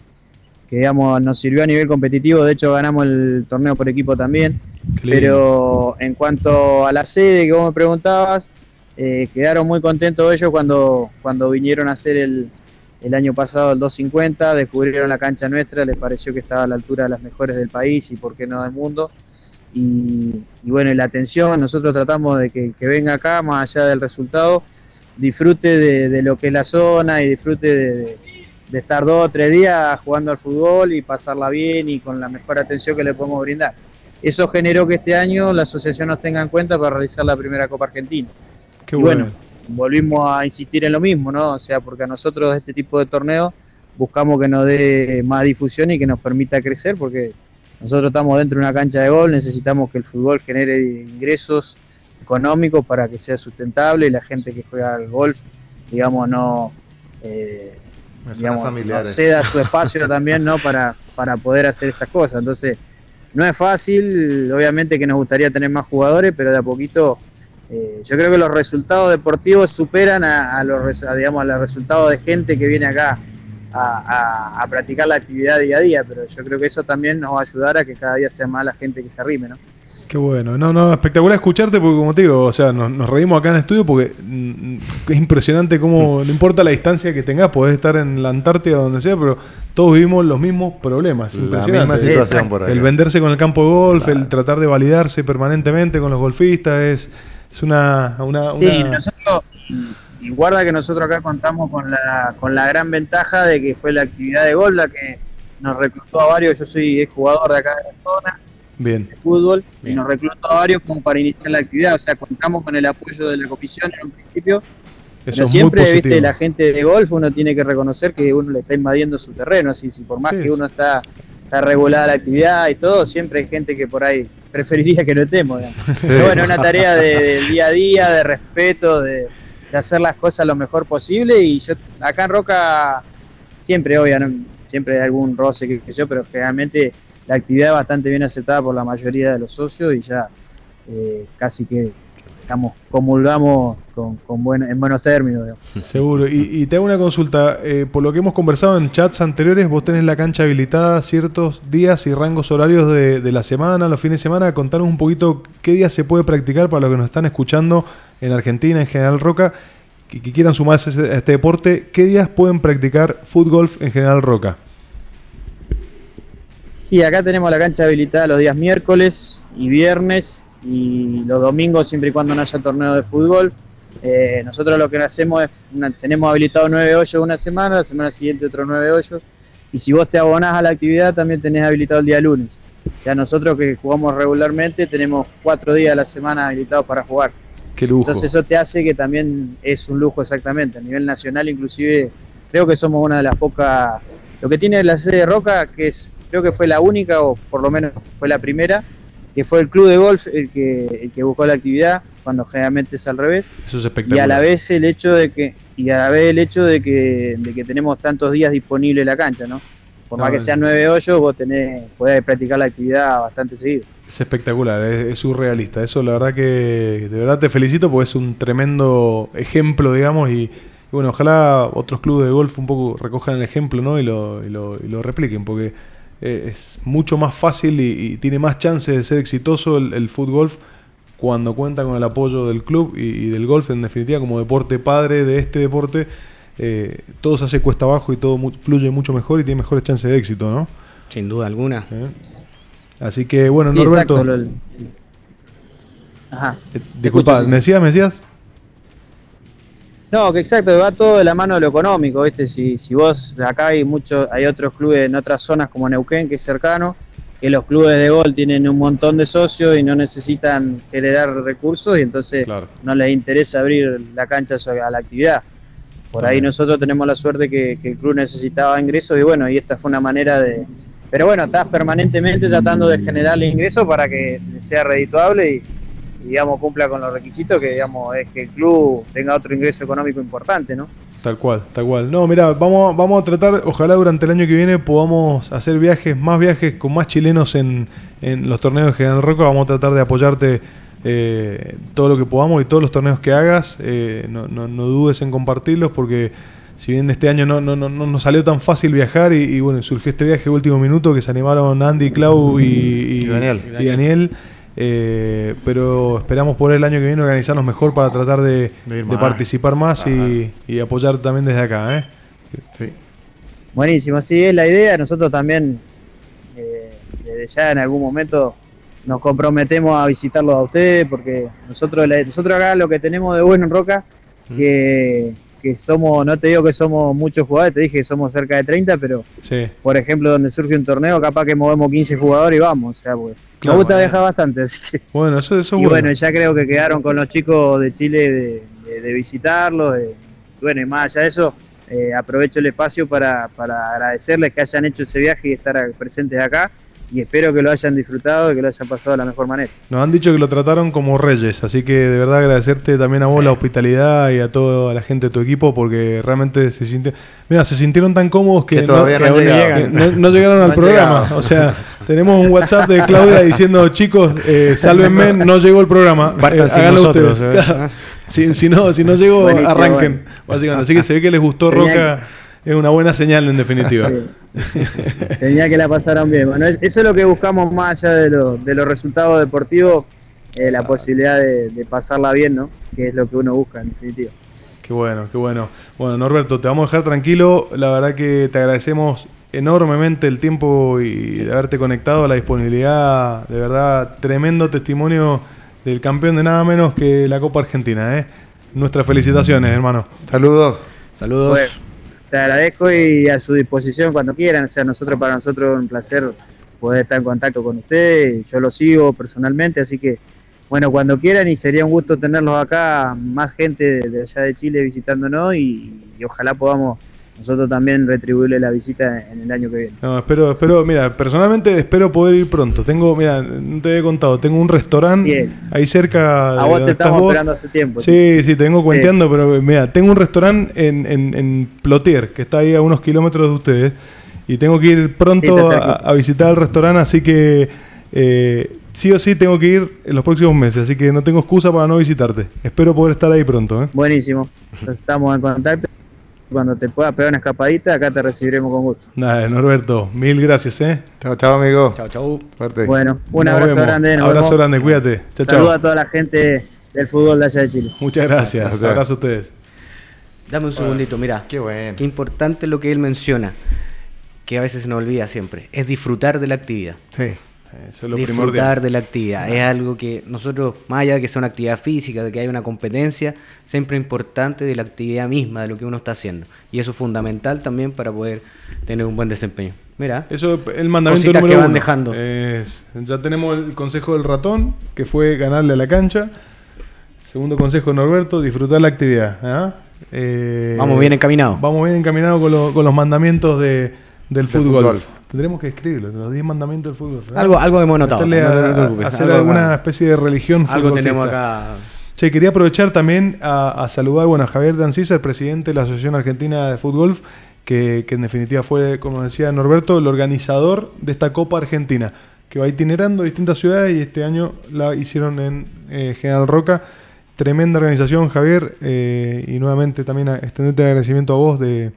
S7: digamos, nos sirvió a nivel competitivo. De hecho, ganamos el torneo por equipo también. Pero en cuanto a la sede que vos me preguntabas, eh, quedaron muy contentos ellos cuando, cuando vinieron a hacer el, el año pasado el 250, descubrieron la cancha nuestra, les pareció que estaba a la altura de las mejores del país y por qué no del mundo. Y, y bueno, y la atención, nosotros tratamos de que el que venga acá, más allá del resultado, disfrute de, de lo que es la zona y disfrute de, de- de estar dos o tres días jugando al fútbol y pasarla bien y con la mejor atención que le podemos brindar. Eso generó que este año la asociación nos tenga en cuenta para realizar la primera Copa Argentina.
S2: Qué
S7: y
S2: bueno.
S7: bueno, volvimos a insistir en lo mismo, ¿no? O sea, porque a nosotros este tipo de torneos buscamos que nos dé más difusión y que nos permita crecer, porque nosotros estamos dentro de una cancha de gol, necesitamos que el fútbol genere ingresos económicos para que sea sustentable y la gente que juega al golf, digamos, no, eh, digamos, no ceda su espacio también, ¿no? Para, para poder hacer esas cosas. Entonces, no es fácil, obviamente que nos gustaría tener más jugadores, pero de a poquito eh, yo creo que los resultados deportivos superan a, a los a, digamos, a los resultados de gente que viene acá a, a- a practicar la actividad día a día, pero yo creo que eso también nos va a ayudar a que cada día sea más la gente que se arrime, ¿no?
S2: Qué bueno. No, no, espectacular escucharte porque como te digo, o sea, nos, nos reímos acá en el estudio porque mm, es impresionante cómo, no importa la distancia que tengas, podés estar en la Antártida o donde sea, pero todos vivimos los mismos problemas.
S3: La
S2: Impresionante.
S3: misma situación por.
S2: El venderse con el campo de golf, el tratar de validarse permanentemente con los golfistas, es, es una, una,
S7: Sí,
S2: una-
S7: nosotros, y guarda que nosotros acá contamos con la, con la gran ventaja de que fue la actividad de gol la que nos reclutó a varios, yo soy jugador de acá de la zona,
S2: Bien.
S7: de fútbol, y nos reclutó a varios como para iniciar la actividad, o sea, contamos con el apoyo de la comisión en un principio,
S2: Eso
S7: pero siempre, viste, la gente de golf uno tiene que reconocer que uno le está invadiendo su terreno, así, si por más
S2: Sí.
S7: que uno está, está regulada la actividad y todo, siempre hay gente que por ahí preferiría que no estemos. Pero bueno, es una tarea de, del día a día, de respeto, de, de hacer las cosas lo mejor posible. Y yo, acá en Roca, siempre, obvio, ¿no? siempre hay algún roce que, yo, pero generalmente la actividad es bastante bien aceptada por la mayoría de los socios y ya eh, casi que digamos, comulgamos con, con buen- en buenos términos. digamos.
S2: Seguro. Y, y te hago una consulta. eh, por lo que hemos conversado en chats anteriores, vos tenés la cancha habilitada ciertos días y rangos horarios de, de la semana, los fines de semana. Contanos un poquito qué días se puede practicar para los que nos están escuchando en Argentina, en General Roca, que, que quieran sumarse a este- este deporte. ¿Qué días pueden practicar fútbol en General Roca?
S7: Sí, acá tenemos la cancha habilitada los días miércoles y viernes y los domingos siempre y cuando no haya torneo de fútbol. Eh, nosotros lo que hacemos es, una- tenemos habilitado nueve hoyos una semana, la semana siguiente otros nueve hoyos y si vos te abonás a la actividad también tenés habilitado el día lunes. Ya nosotros que jugamos regularmente tenemos cuatro días a la semana habilitados para jugar.
S2: Qué lujo.
S7: Entonces eso te hace que también es un lujo exactamente. A nivel nacional inclusive creo que somos una de las pocas... Lo que tiene la sede de Roca, que es creo que fue la única o por lo menos fue la primera, que fue el club de golf el que, el que buscó la actividad, cuando generalmente es al revés.
S2: Eso es
S7: Y
S2: espectacular.
S7: a la vez el hecho de que, y a la vez el hecho de que, de que tenemos tantos días disponible la cancha, ¿no? Por
S2: No,
S7: más que sean nueve hoyos, vos tenés, podés practicar la actividad bastante seguido.
S2: Es espectacular, es, es surrealista. Eso la verdad que de verdad te felicito porque es un tremendo ejemplo, digamos, y, y bueno, ojalá otros clubes de golf un poco recojan el ejemplo, ¿no? Y lo, y lo, y lo repliquen, porque eh, es mucho más fácil y, y tiene más chances de ser exitoso el, el foot golf cuando cuenta con el apoyo del club y, y del golf, en definitiva, como deporte padre de este deporte, eh, todo se hace cuesta abajo y todo mu- fluye mucho mejor y tiene mejores chances de éxito, ¿no?
S4: Sin duda alguna.
S2: ¿Eh? Así que bueno,
S7: Sí,
S2: Norberto.
S7: exacto, lo- Ajá.
S2: Eh, Disculpa,
S7: escucho, sí,
S2: ¿me decías? ¿Me decías?
S7: No, que exacto, va todo de la mano de lo económico, ¿viste? Si, si vos, acá hay muchos, hay otros clubes en otras zonas como Neuquén, que es cercano, que los clubes de gol tienen un montón de socios y no necesitan generar recursos y entonces
S2: Claro.
S7: no les interesa abrir la cancha a la actividad. Por ahí nosotros tenemos la suerte que, que el club necesitaba ingresos y bueno, y esta fue una manera de... Pero bueno, estás permanentemente tratando de generarle ingresos para que sea redituable y, digamos, cumpla con los requisitos que, digamos, es que el club tenga otro ingreso económico importante, ¿no?
S2: Tal cual, tal cual. No, mira, vamos, vamos a tratar, ojalá durante el año que viene podamos hacer viajes, más viajes con más chilenos en, en los torneos de General Roca. Vamos a tratar de apoyarte eh, todo lo que podamos y todos los torneos que hagas. Eh, no, no- no dudes en compartirlos porque si bien este año no, no, no, no nos salió tan fácil viajar y, y bueno, surgió este viaje último minuto que se animaron Andy, Clau y, y-
S3: Y Daniel.
S2: y Daniel. Eh, pero esperamos por el año que viene organizarnos mejor para tratar de, participar más y, y apoyar también desde acá. ¿eh?
S3: Sí.
S7: Buenísimo, sí, es la idea. Nosotros también, eh, desde ya en algún momento, nos comprometemos a visitarlos a ustedes, porque nosotros, nosotros acá lo que tenemos de bueno en Roca, que, que somos, no te digo que somos muchos jugadores, te dije que somos cerca de 30, pero
S2: Sí.
S7: por ejemplo, donde surge un torneo, capaz que movemos 15 jugadores y vamos, o sea, porque
S2: Claro,
S7: nos gusta
S2: bueno.
S7: viajar bastante, así que
S2: Bueno, eso, eso
S7: y
S2: es
S7: bueno,
S2: bueno.
S7: ya creo que quedaron con los chicos de Chile de, de- de visitarlos. de- bueno, y más allá de eso, eh, aprovecho el espacio para, para agradecerles que hayan hecho ese viaje y estar presentes acá. Y espero que lo hayan disfrutado y que lo hayan pasado de la mejor manera.
S2: Nos han dicho que lo trataron como reyes, así que de verdad agradecerte también a vos la hospitalidad y a toda la gente de tu equipo porque realmente se sintieron, mira, se sintieron tan cómodos que,
S3: Que todavía no
S2: que que no- no llegaron
S3: No
S2: al programa.
S3: llegado.
S2: O sea, tenemos un WhatsApp de Claudia diciendo, chicos, eh, sálvenme, no llegó el programa. Eh, háganlo
S4: nosotros,
S2: ustedes".
S4: ¿eh?
S2: Si, si no, si no llego,
S7: Buenísimo,
S2: arranquen.
S7: bueno.
S2: Básicamente. Así que se ve que les gustó. Roca. Es una buena señal en definitiva.
S7: Sí. Señal que la pasaron bien. Bueno, es- eso es lo que buscamos más allá de, lo- de los resultados deportivos, eh, la posibilidad de, de pasarla bien, ¿no? Que es lo que uno busca en definitiva.
S2: Qué bueno, qué bueno. Bueno, Norberto, te vamos a dejar tranquilo. La verdad que te agradecemos enormemente el tiempo y de haberte conectado, la disponibilidad. De verdad, tremendo testimonio del campeón de nada menos que la Copa Argentina. ¿eh? Nuestras felicitaciones, hermano.
S3: Saludos.
S4: Saludos.
S7: Bueno, te agradezco y a su disposición cuando quieran. O sea, nosotros para nosotros es un placer poder estar en contacto con ustedes. Yo lo sigo personalmente, así que bueno, cuando quieran y sería un gusto tenerlos acá, más gente de, allá de Chile visitándonos y ojalá podamos nosotros también retribuirle la visita en el año que viene.
S2: No, espero, espero, mira, personalmente espero poder ir pronto. Tengo, mira, no te había contado, tengo un restaurante
S7: Sí.
S2: ahí cerca.
S7: A
S2: de
S7: vos te estamos
S2: vos.
S7: esperando hace tiempo.
S2: Sí, sí, te vengo
S7: Sí.
S2: cuenteando, pero mira, tengo un restaurante en, en, en Plotier, que está ahí a unos kilómetros de ustedes, y tengo que ir pronto a, visitar el restaurante, así que eh, sí o sí tengo que ir en los próximos meses, así que no tengo excusa para no visitarte. Espero poder estar ahí pronto. ¿eh?
S7: Buenísimo. Estamos en contacto. Cuando te puedas pegar una escapadita, acá te recibiremos con gusto.
S2: Nada, Norberto, mil gracias. ¿eh?
S3: Chao, chao, amigo.
S4: Chao, chao.
S7: Bueno, un
S2: Nos
S7: abrazo
S2: vemos.
S7: grande. nos
S2: Abrazo
S7: vemos.
S2: grande, cuídate. Chao,
S7: Saludos
S2: chao.
S7: a toda la gente del fútbol de allá de Chile.
S2: Muchas gracias.
S3: Gracias.
S2: Abrazo a ustedes.
S4: Dame un segundito, mira.
S3: Qué bueno.
S4: Qué importante lo que él menciona, que a veces se nos olvida siempre, es disfrutar de la actividad.
S3: Sí.
S2: Eso es lo
S4: disfrutar
S2: primordial.
S4: de la actividad. Es algo que nosotros, más allá de que sea una actividad física, de que haya una competencia, siempre es importante de la actividad misma, de lo que uno está haciendo. Y eso es fundamental también para poder tener un buen desempeño. Mira,
S2: Eso es el mandamiento número
S4: que van
S2: uno.
S4: dejando.
S2: Es- ya tenemos el consejo del ratón, que fue ganarle a la cancha. Segundo consejo de Norberto, disfrutar la actividad. ¿ah? Eh,
S4: vamos bien encaminados.
S2: Vamos bien encaminados con, lo- con los mandamientos de, del fútbol.
S3: fútbol.
S2: Tendremos que escribirlo, los 10 mandamientos del fútbol. ¿verdad?
S4: Algo, algo hemos notado. No
S2: hacer
S4: algo
S2: alguna
S4: acá.
S2: especie de religión
S4: Algo tenemos acá.
S2: Che, quería aprovechar también a, a saludar bueno, a Javier Dancisa, el presidente de la Asociación Argentina de Fútbol, que, que en definitiva fue, como decía Norberto, el organizador de esta Copa Argentina, que va itinerando distintas ciudades y este año la hicieron en eh, General Roca. Tremenda organización, Javier, eh, y nuevamente también extenderte el agradecimiento a vos de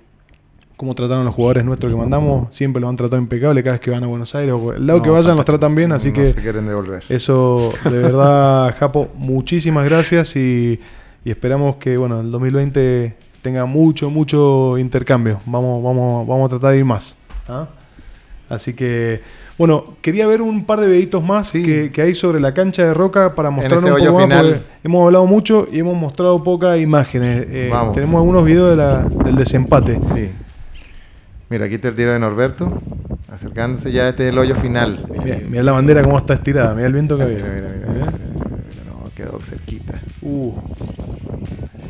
S2: cómo trataron a los jugadores nuestros que mandamos. Siempre lo han tratado impecable cada vez que van a Buenos Aires o el lado que vayan los tratan bien, así
S3: No
S2: que
S3: se quieren devolver.
S2: eso, de verdad, Japo, muchísimas gracias y, y esperamos que bueno, el 2020 tenga mucho, mucho intercambio. Vamos, vamos, vamos a tratar de ir más. ¿ah? Así que, bueno, quería ver un par de videitos más
S3: Sí.
S2: que, que hay sobre la cancha de Roca para mostrar un poco más,
S3: final.
S2: hemos hablado mucho y hemos mostrado pocas imágenes. Eh,
S3: Vamos.
S2: tenemos algunos videos de la- del desempate.
S3: Sí. Mira, aquí está el tiro de Norberto. Acercándose ya, este es el hoyo final.
S2: Mira, mira la bandera cómo está estirada, mira el viento que había.
S3: Mira, mira, mira, mira, mira, No, quedó cerquita.
S2: Uh.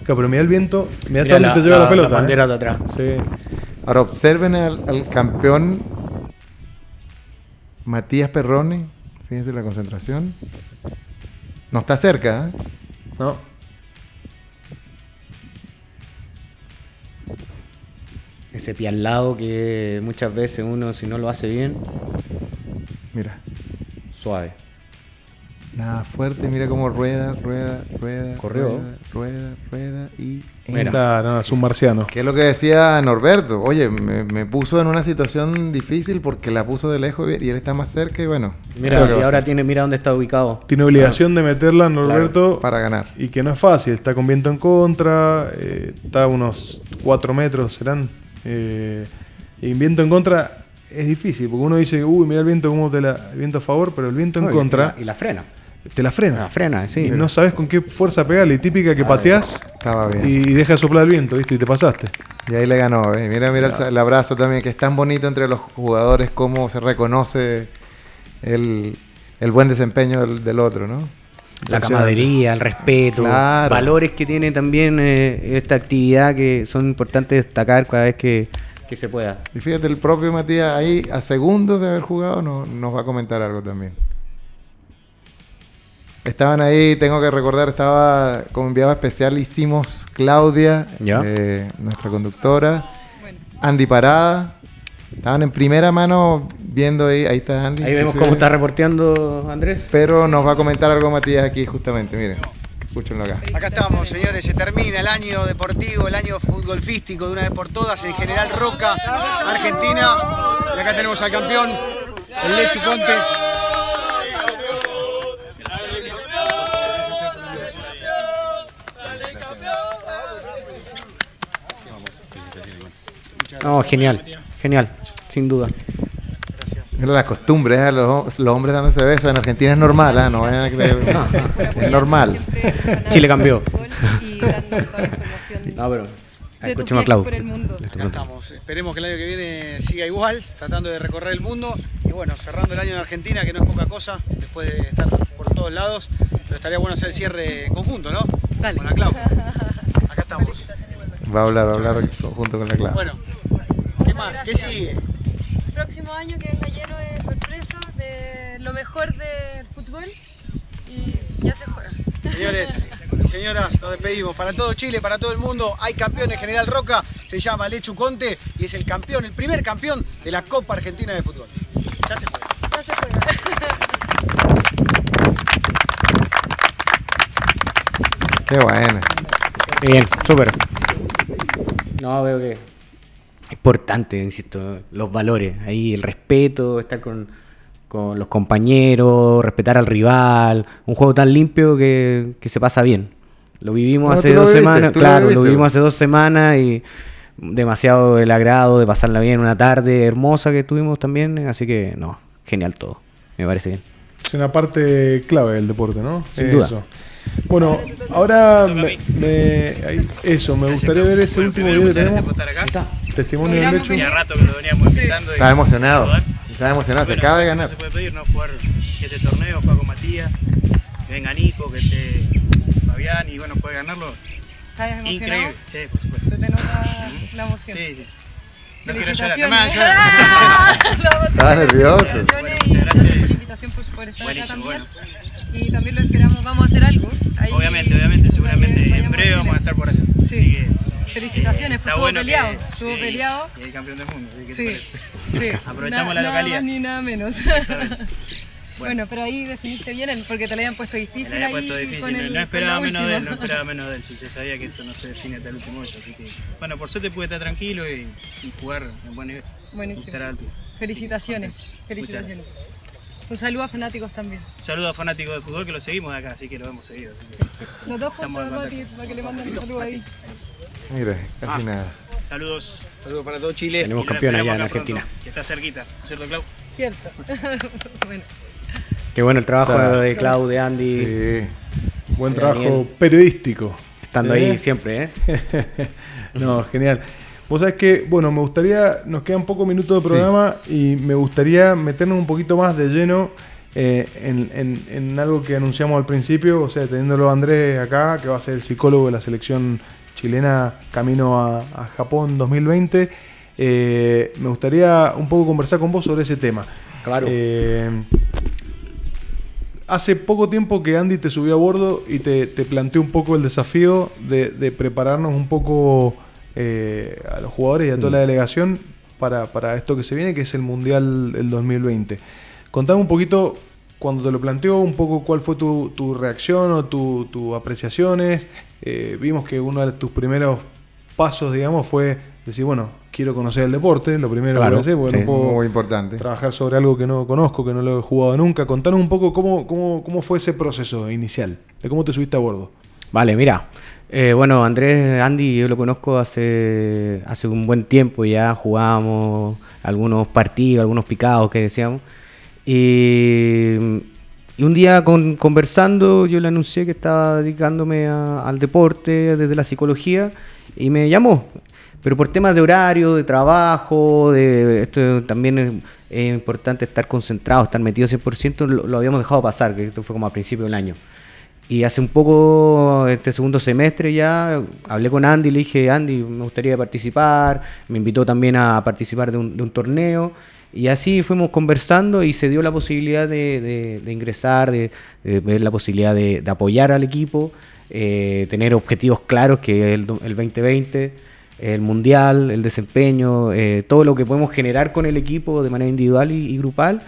S2: Claro, pero mira el viento, mira hasta
S4: Mira
S2: dónde
S4: la,
S2: te lleva la,
S4: la-
S2: pelota.
S4: la bandera
S2: ¿eh?
S4: de atrás.
S2: Sí.
S3: Ahora observen al, al campeón Matías Perrone. Fíjense la concentración. No está cerca, ¿eh?
S2: No.
S4: Ese pie al lado que muchas veces uno, si no lo hace bien,
S3: Mira.
S4: suave.
S3: Nada fuerte, mira cómo rueda, rueda, rueda.
S4: Corrió.
S3: Rueda, rueda, rueda y.
S4: Mira.
S2: No, es un marciano.
S3: Que es lo que decía Norberto. Oye, me, me puso en una situación difícil porque la puso de lejos y él está más cerca y bueno.
S4: Mira, y ahora tiene, mira dónde está ubicado.
S2: Tiene obligación de meterla, Norberto,
S3: Para ganar.
S2: y que no es fácil. Está con viento en contra, eh, está a unos 4 metros, serán. Eh, y en viento en contra es difícil, porque uno dice, uy, mira el viento, cómo te la, el viento a favor, pero el viento en
S4: No,
S2: contra
S4: Y la, frena.
S2: te la frena.
S4: La frena, sí.
S2: Y no sabes con qué fuerza pegarle. Y típica que
S4: Claro.
S2: pateás
S3: bien.
S2: y deja de soplar el viento, ¿viste? Y te pasaste.
S3: Y ahí le ganó. ¿eh? Mira, mira el sa- el, abrazo también, que es tan bonito entre los jugadores, cómo se reconoce el, el buen desempeño del, del otro, ¿no?
S4: La camaradería, el respeto,
S3: Claro.
S4: valores que tiene también eh, esta actividad que son importantes destacar cada vez que, que se pueda.
S3: Y fíjate, el propio Matías ahí, a segundos de haber jugado, no- nos va a comentar algo también. Estaban ahí, tengo que recordar, estaba como enviado especial, hicimos Claudia,
S4: Ya.
S3: eh, nuestra conductora,
S6: Bueno,
S3: Andy Parada. Estaban en primera mano viendo ahí, ahí está Andy.
S4: Ahí vemos cómo está reporteando Andrés.
S3: Pero nos va a comentar algo Matías aquí justamente, miren. Escúchenlo acá.
S8: Acá estamos, señores, se termina el año deportivo, el año futbolístico de una vez por todas en General Roca, Argentina. Y acá tenemos al campeón, el Lechu Conte.
S4: No, genial, genial, sin duda.
S3: Mira la costumbre, ¿eh? los, los hombres dándose besos en Argentina es normal, ¿ah? no vayan a creer. es normal.
S4: Chile cambió. No, pero escuchemos a Clau.
S8: estamos, esperemos que el año que viene siga igual, tratando de recorrer el mundo. Y bueno, cerrando el año en Argentina, que no es poca cosa, después de estar por todos lados. Pero estaría bueno hacer el cierre conjunto, ¿no?
S6: Dale.
S8: Con la Clau. Acá estamos.
S3: Va a hablar, va a hablar junto con la clave.
S8: Bueno, ¿qué más? ¿Qué sigue?
S6: Próximo año que venga lleno de sorpresas, de lo mejor del fútbol y ya se juega.
S8: Señores y señoras, nos despedimos. Para todo Chile, para todo el mundo, hay campeón en General Roca, se llama Lechu Conte y es el campeón, el primer campeón de la Copa Argentina de Fútbol. Ya se fue.
S6: Ya se juega.
S3: Qué bueno.
S4: Bien, súper. No, veo que importante, insisto, los valores, ahí el respeto, estar con, con los compañeros, respetar al rival, un juego tan limpio que, que se pasa bien. Lo vivimos
S3: No,
S4: hace
S3: lo
S4: dos semanas,
S3: lo
S4: claro, lo vivimos hace dos semanas y demasiado el agrado de pasarla bien, una tarde hermosa que tuvimos también, así que no, genial todo, me parece bien.
S2: Es una parte clave del deporte, ¿no?
S4: Sin duda.
S2: Eso. Bueno, ahora me, eso, me gustaría ver ese último video que tenemos. Testimonio del hecho.
S9: rato que lo veníamos invitando.
S3: Estaba emocionado. Estaba emocionado, se acaba de
S9: no
S3: ganar.
S9: se puede pedir, ¿no? Jugar este torneo, jugar con Matías, que venga Nico, que esté Fabián y bueno, puede ganarlo.
S6: ¿Estás emocionado?
S9: Increíble. Sí, por supuesto.
S6: Se te nota la emoción.
S9: Sí, sí. No quiero llorar, no
S6: Felicitaciones.
S9: me hagas llorar.
S6: No,
S3: Estaba nervioso.
S6: Felicitaciones
S9: Bueno,
S6: y
S9: muchas
S6: gracias por la
S9: gracias.
S6: invitación por, por estar
S9: Buenísimo,
S6: acá también. Y también lo esperamos, vamos a hacer algo. Ahí-
S9: Obviamente, obviamente, seguramente en breve
S6: a
S9: vamos a estar por allá.
S6: Sí.
S9: Así que,
S6: Felicitaciones,
S9: eh, está
S6: todo
S9: bueno
S6: peleado.
S9: que-
S6: Estuvo
S9: sí,
S6: peleado.
S9: Y el campeón del mundo. así que
S6: Sí,
S9: te parece.
S6: sí.
S9: Aprovechamos
S6: Na-
S9: la
S6: nada
S9: localidad.
S6: más ni nada menos. Bueno, pero ahí definiste bien, porque te la habían puesto
S9: Me
S6: difícil
S9: la había
S6: ahí
S9: puesto difícil,
S6: el-
S9: no esperaba menos de él, no esperaba menos de él, sí, yo sabía que esto no se define hasta el último hoyo, así que, bueno, por suerte pude estar tranquilo y, y jugar en buen nivel,
S6: Buenísimo.
S9: estar alto.
S6: Felicitaciones, felicitaciones. Un saludo a fanáticos también.
S9: Un saludo a fanáticos del fútbol que lo seguimos de acá, así que lo hemos seguido.
S6: Los dos juntos, Mati, para que le manden un saludo ahí.
S3: Mire, casi
S9: Ah.
S3: nada.
S9: Saludos.
S8: Saludos para todo Chile.
S4: Tenemos campeón allá en
S9: pronto,
S4: Argentina.
S9: Que está cerquita, ¿no es cierto, Clau?
S6: Cierto. bueno,
S4: Qué bueno el trabajo
S3: Claro.
S4: de Clau, de Andy,
S3: Sí.
S2: Buen trabajo
S4: Daniel.
S2: periodístico.
S4: estando
S2: ¿Eh?
S4: ahí siempre, ¿eh?
S2: no, genial. Vos sabés que, bueno, me gustaría, nos quedan pocos minutos de programa y me gustaría meternos un poquito más de lleno eh, en, en- en algo que anunciamos al principio, o sea, teniéndolo a Andrés acá, que va a ser el psicólogo de la selección chilena camino a, a Japón 2020. Eh, me gustaría un poco conversar con vos sobre ese tema.
S4: Claro.
S2: Eh, hace poco tiempo que Andy te subió a bordo y te, te planteó un poco el desafío de, de prepararnos un poco eh, a los jugadores y a toda la delegación para, para esto que se viene, que es el Mundial del 2020. Contame un poquito cuando te lo planteó, un poco cuál fue tu, tu reacción o tus tu apreciaciones. Eh, vimos que uno de tus primeros pasos, digamos, fue decir, bueno, quiero conocer el deporte, lo primero
S4: Claro,
S2: que hacer, porque
S4: sí.
S2: no puedo
S3: Muy importante.
S2: trabajar sobre algo que no conozco, que no lo he jugado nunca. Contanos un poco cómo, cómo, cómo fue ese proceso inicial, de cómo te subiste a bordo.
S4: Vale, mira. Eh, bueno, Andrés, Andy, yo lo conozco hace, hace un buen tiempo ya. Jugábamos algunos partidos, algunos picados que decíamos. Y, un día con- conversando, yo le anuncié que estaba dedicándome a- al deporte desde la psicología y me llamó. Pero por temas de horario, de trabajo, de esto también es, es importante estar concentrado, estar metido 100%, lo, lo habíamos dejado pasar, que esto fue como a principio del año. Y hace un poco, este segundo semestre ya, hablé con Andy, le dije, Andy, me gustaría participar, me invitó también a participar de un, torneo, y así fuimos conversando y se dio la posibilidad de, ingresar, de, ver la posibilidad de, apoyar al equipo, eh, tener objetivos claros que el, do- el 2020, el mundial, el desempeño, eh, todo lo que podemos generar con el equipo de manera individual y grupal.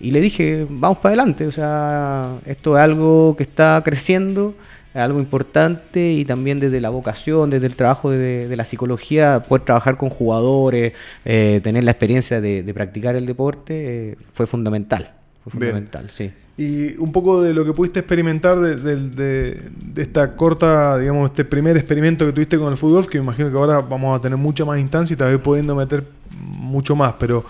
S4: Y le dije, vamos para adelante, o sea, esto es algo que está creciendo, es algo importante y también desde la vocación, desde el trabajo de, de la psicología, poder trabajar con jugadores, eh, tener la experiencia de, de practicar el deporte, eh, fue fundamental, fue
S2: Bien.
S4: fundamental, sí.
S2: Y un poco de lo que pudiste experimentar de, de- de- de esta corta, digamos, este primer experimento que tuviste con el fútbol, que me imagino que ahora vamos a tener mucha más instancia y tal vez pudiendo meter mucho más, pero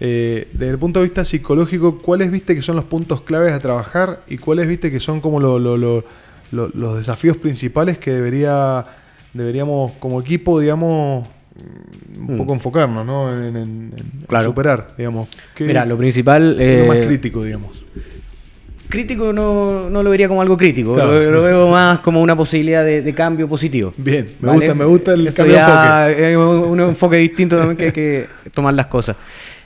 S2: eh, desde el punto de vista psicológico, ¿cuáles viste que son los puntos claves a trabajar y cuáles viste que son como lo- lo- lo- lo- los desafíos principales que debería, deberíamos como equipo, digamos, un
S4: Mm.
S2: poco enfocarnos, ¿no? En, en- en- en
S4: Claro.
S2: superar, digamos. ¿Qué-
S4: Mira, lo principal...
S2: lo más
S4: eh,
S2: crítico, digamos.
S4: Crítico no, no lo vería como algo crítico,
S2: Claro.
S4: lo, lo veo más como una posibilidad de, de cambio positivo.
S2: Bien, me
S4: ¿vale?
S2: gusta, me gusta el
S4: Eso
S2: cambio de
S4: ya Es un enfoque distinto también que hay que tomar las cosas.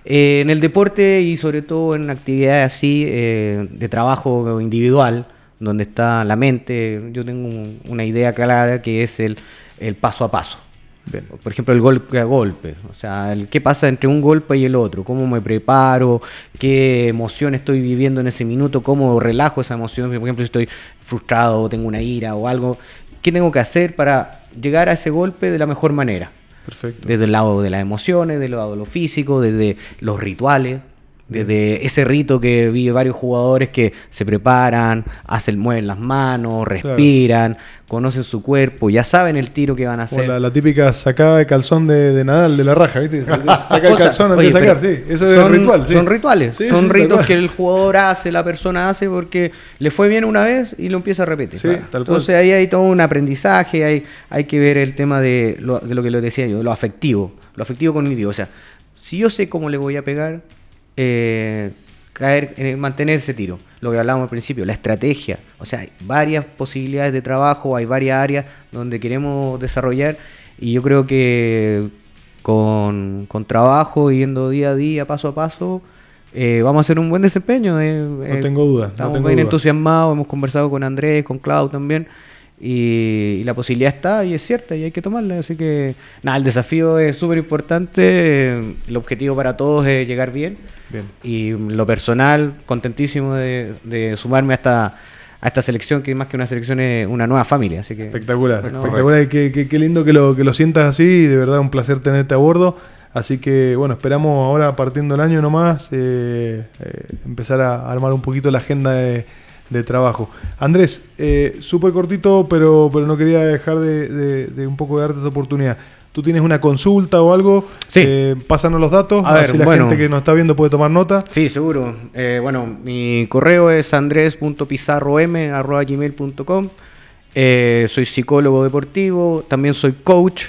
S4: Eh, en el deporte y sobre todo en actividades así eh, de trabajo individual, donde está la mente, yo tengo un- una idea clara que es el, el paso a paso.
S2: Bien.
S4: Por ejemplo, el golpe a golpe. O sea, el qué pasa entre un golpe y el otro. Cómo me preparo, qué emoción estoy viviendo en ese minuto, cómo relajo esa emoción. Por ejemplo, si estoy frustrado o tengo una ira o algo. ¿Qué tengo que hacer para llegar a ese golpe de la mejor manera? Desde el lado de las emociones, del lado de lo físico, desde los rituales, desde ese rito que vi varios jugadores que se preparan, hacen, mueven las manos, respiran, conocen su cuerpo, ya saben el tiro que van a hacer.
S2: la, la típica sacada de calzón de, de Nadal, de la raja, ¿viste? Saca el calzón antes de sacar, sí. Eso
S4: son,
S2: es ritual, sí.
S4: Son rituales,
S2: Sí,
S4: son
S2: sí,
S4: ritos que el jugador hace, la persona hace porque le fue bien una vez y lo empieza a repetir.
S2: Sí, tal cual.
S4: Entonces ahí hay todo un aprendizaje, hay, hay que ver el tema de lo, de lo que lo decía yo, lo afectivo, lo afectivo cognitivo. O sea, si yo sé cómo le voy a pegar, eh, caer, en mantener ese tiro. Lo que hablábamos al principio, la estrategia. O sea, hay varias posibilidades de trabajo, hay varias áreas donde queremos desarrollar y yo creo que con, con trabajo, yendo día a día, paso a paso, eh, vamos a hacer un buen desempeño. eh, eh,
S2: tengo duda, no
S4: Estamos
S2: tengo
S4: bien
S2: duda.
S4: entusiasmados, hemos conversado con Andrés, con Clau también. Y, y la posibilidad está y es cierta y hay que tomarla. Así que, nada, el desafío es súper importante. El objetivo para todos es llegar bien.
S2: Bien.
S4: Y lo personal, contentísimo de, de sumarme a esta, a esta selección, que más que una selección es una nueva familia. Así que,
S2: Espectacular,
S4: No,
S2: espectacular. Y Qué, qué- qué lindo que lo, que lo sientas así. De verdad, un placer tenerte a bordo. Así que, bueno, esperamos ahora, partiendo el año nomás, eh, eh, empezar a armar un poquito la agenda de, de trabajo. Andrés, eh, súper cortito, pero, pero no quería dejar de, de- de un poco de darte esta oportunidad. ¿Tú tienes una consulta o algo?
S4: Sí.
S2: Eh, pásanos los datos,
S4: A
S2: a ver si la
S4: bueno.
S2: gente que nos está viendo puede tomar nota.
S4: Sí, seguro. Eh, bueno, mi correo es andres.pizarrom.gmail.com eh, Soy psicólogo deportivo, también soy coach.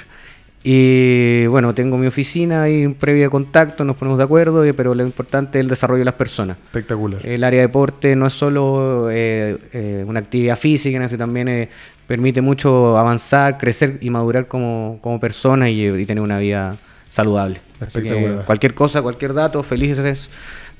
S4: Y bueno, tengo mi oficina y un previo contacto, nos ponemos de acuerdo, pero lo importante es el desarrollo de las personas.
S2: Espectacular.
S4: El área de deporte no es solo eh, eh, una actividad física, sino también eh, permite mucho avanzar, crecer y madurar como, como persona y, y tener una vida saludable.
S2: Espectacular.
S4: cualquier cosa, cualquier dato, felices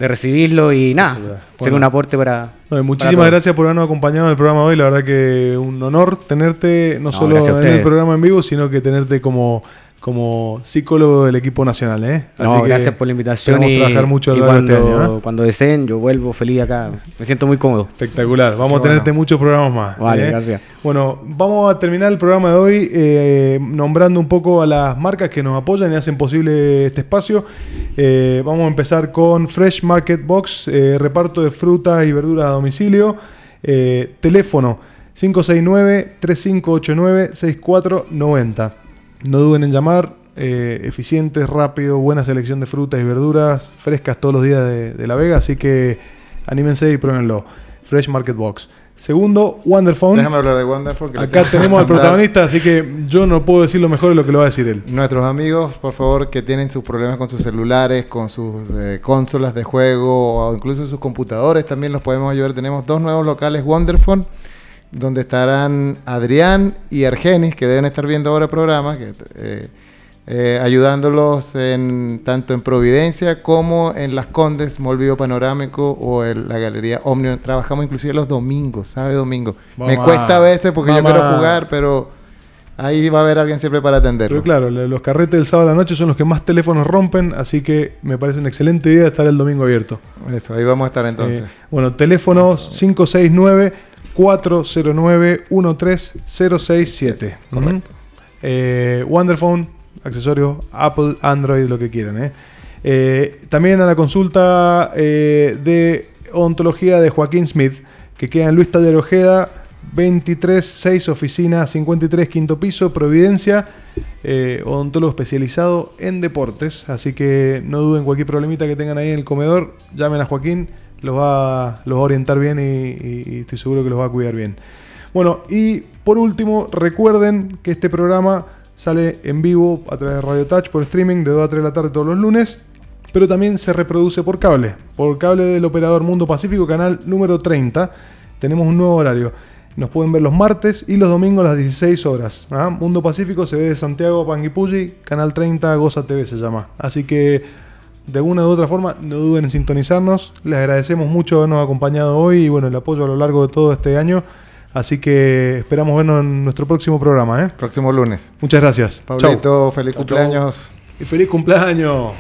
S4: de recibirlo y nada,
S2: Espectacular.
S4: ser
S2: Bueno.
S4: un aporte para...
S2: No, y
S4: para
S2: muchísimas gracias por habernos acompañado en el programa hoy. La verdad que un honor tenerte no,
S4: No,
S2: solo en el programa en vivo, sino que tenerte como como psicólogo del equipo nacional. ¿eh?
S4: No,
S2: Así
S4: gracias por la invitación. Y,
S2: trabajar mucho
S4: y cuando,
S2: este año, ¿eh?
S4: cuando deseen, yo vuelvo feliz acá. Me siento muy cómodo.
S2: Espectacular. Vamos
S4: Qué
S2: a tenerte
S4: bueno.
S2: muchos programas más.
S4: Vale,
S2: ¿eh?
S4: gracias.
S2: Bueno, vamos a terminar el programa de hoy eh, nombrando un poco a las marcas que nos apoyan y hacen posible este espacio. Vamos a empezar con Fresh Market Box, reparto de frutas y verduras a domicilio. Teléfono 569-3589-6490. No duden en llamar. eh, eficientes, rápido, buena selección de frutas y verduras frescas todos los días de, de La Vega. Así que anímense y pruébenlo. Fresh Market Box. Segundo, Wonderphone.
S3: Déjame hablar de le
S2: Acá tenemos al protagonista, así que yo no puedo decir lo mejor de lo que lo va a decir él.
S3: Nuestros amigos, por favor, que tienen sus problemas con sus celulares, con sus eh, consolas de juego o incluso sus computadores, también los podemos ayudar. Tenemos dos nuevos locales Wonderphone, donde estarán Adrián y Argenis, que deben estar viendo ahora el programa, que, eh, eh, ayudándolos en, tanto en Providencia como en Las Condes, Molvío Panorámico o en la Galería Omnium. Trabajamos inclusive los domingos, ¿sabe? Domingo. Me cuesta a veces porque yo quiero jugar, pero ahí va a haber alguien siempre para atenderlos.
S2: Pero claro, los carretes del sábado a la noche son los que más teléfonos rompen, así que me parece una excelente idea estar el domingo abierto.
S3: Eso, ahí vamos a estar entonces.
S2: Eh, bueno, teléfonos 569-409-13067.
S3: Correcto.
S2: Eh, Wonderphone, accesorios Apple, Android, lo que quieran. ¿eh? Eh, también a la consulta eh, de odontología de Joaquín Smith, que queda en Luis Taller Ojeda, 23-6 oficina 53 quinto piso, Providencia, odontólogo especializado en deportes. Así que no duden cualquier problemita que tengan ahí en el comedor, llamen a Joaquín, los va, los a orientar bien y estoy seguro que los va a cuidar bien. Bueno, y por último, recuerden que este programa sale en vivo a través de Radio Touch por streaming de 2 a 3 de la tarde todos los lunes, pero también se reproduce por cable, por cable del operador Mundo Pacífico, canal número 30. Tenemos un nuevo horario. Nos pueden ver los martes y los domingos a las 16 horas. ¿ah? Mundo Pacífico se ve de Santiago a Panguipulli, canal 30 Goza TV se llama. Así que de una u otra forma, no duden en sintonizarnos. Les agradecemos mucho habernos acompañado hoy y bueno, el apoyo a lo largo de todo este año. Así que esperamos vernos en nuestro próximo programa. ¿eh?
S3: Próximo lunes.
S2: Muchas gracias. Chau.
S3: Pablito, feliz
S2: Chau, chau.
S3: cumpleaños.
S2: Y feliz cumpleaños.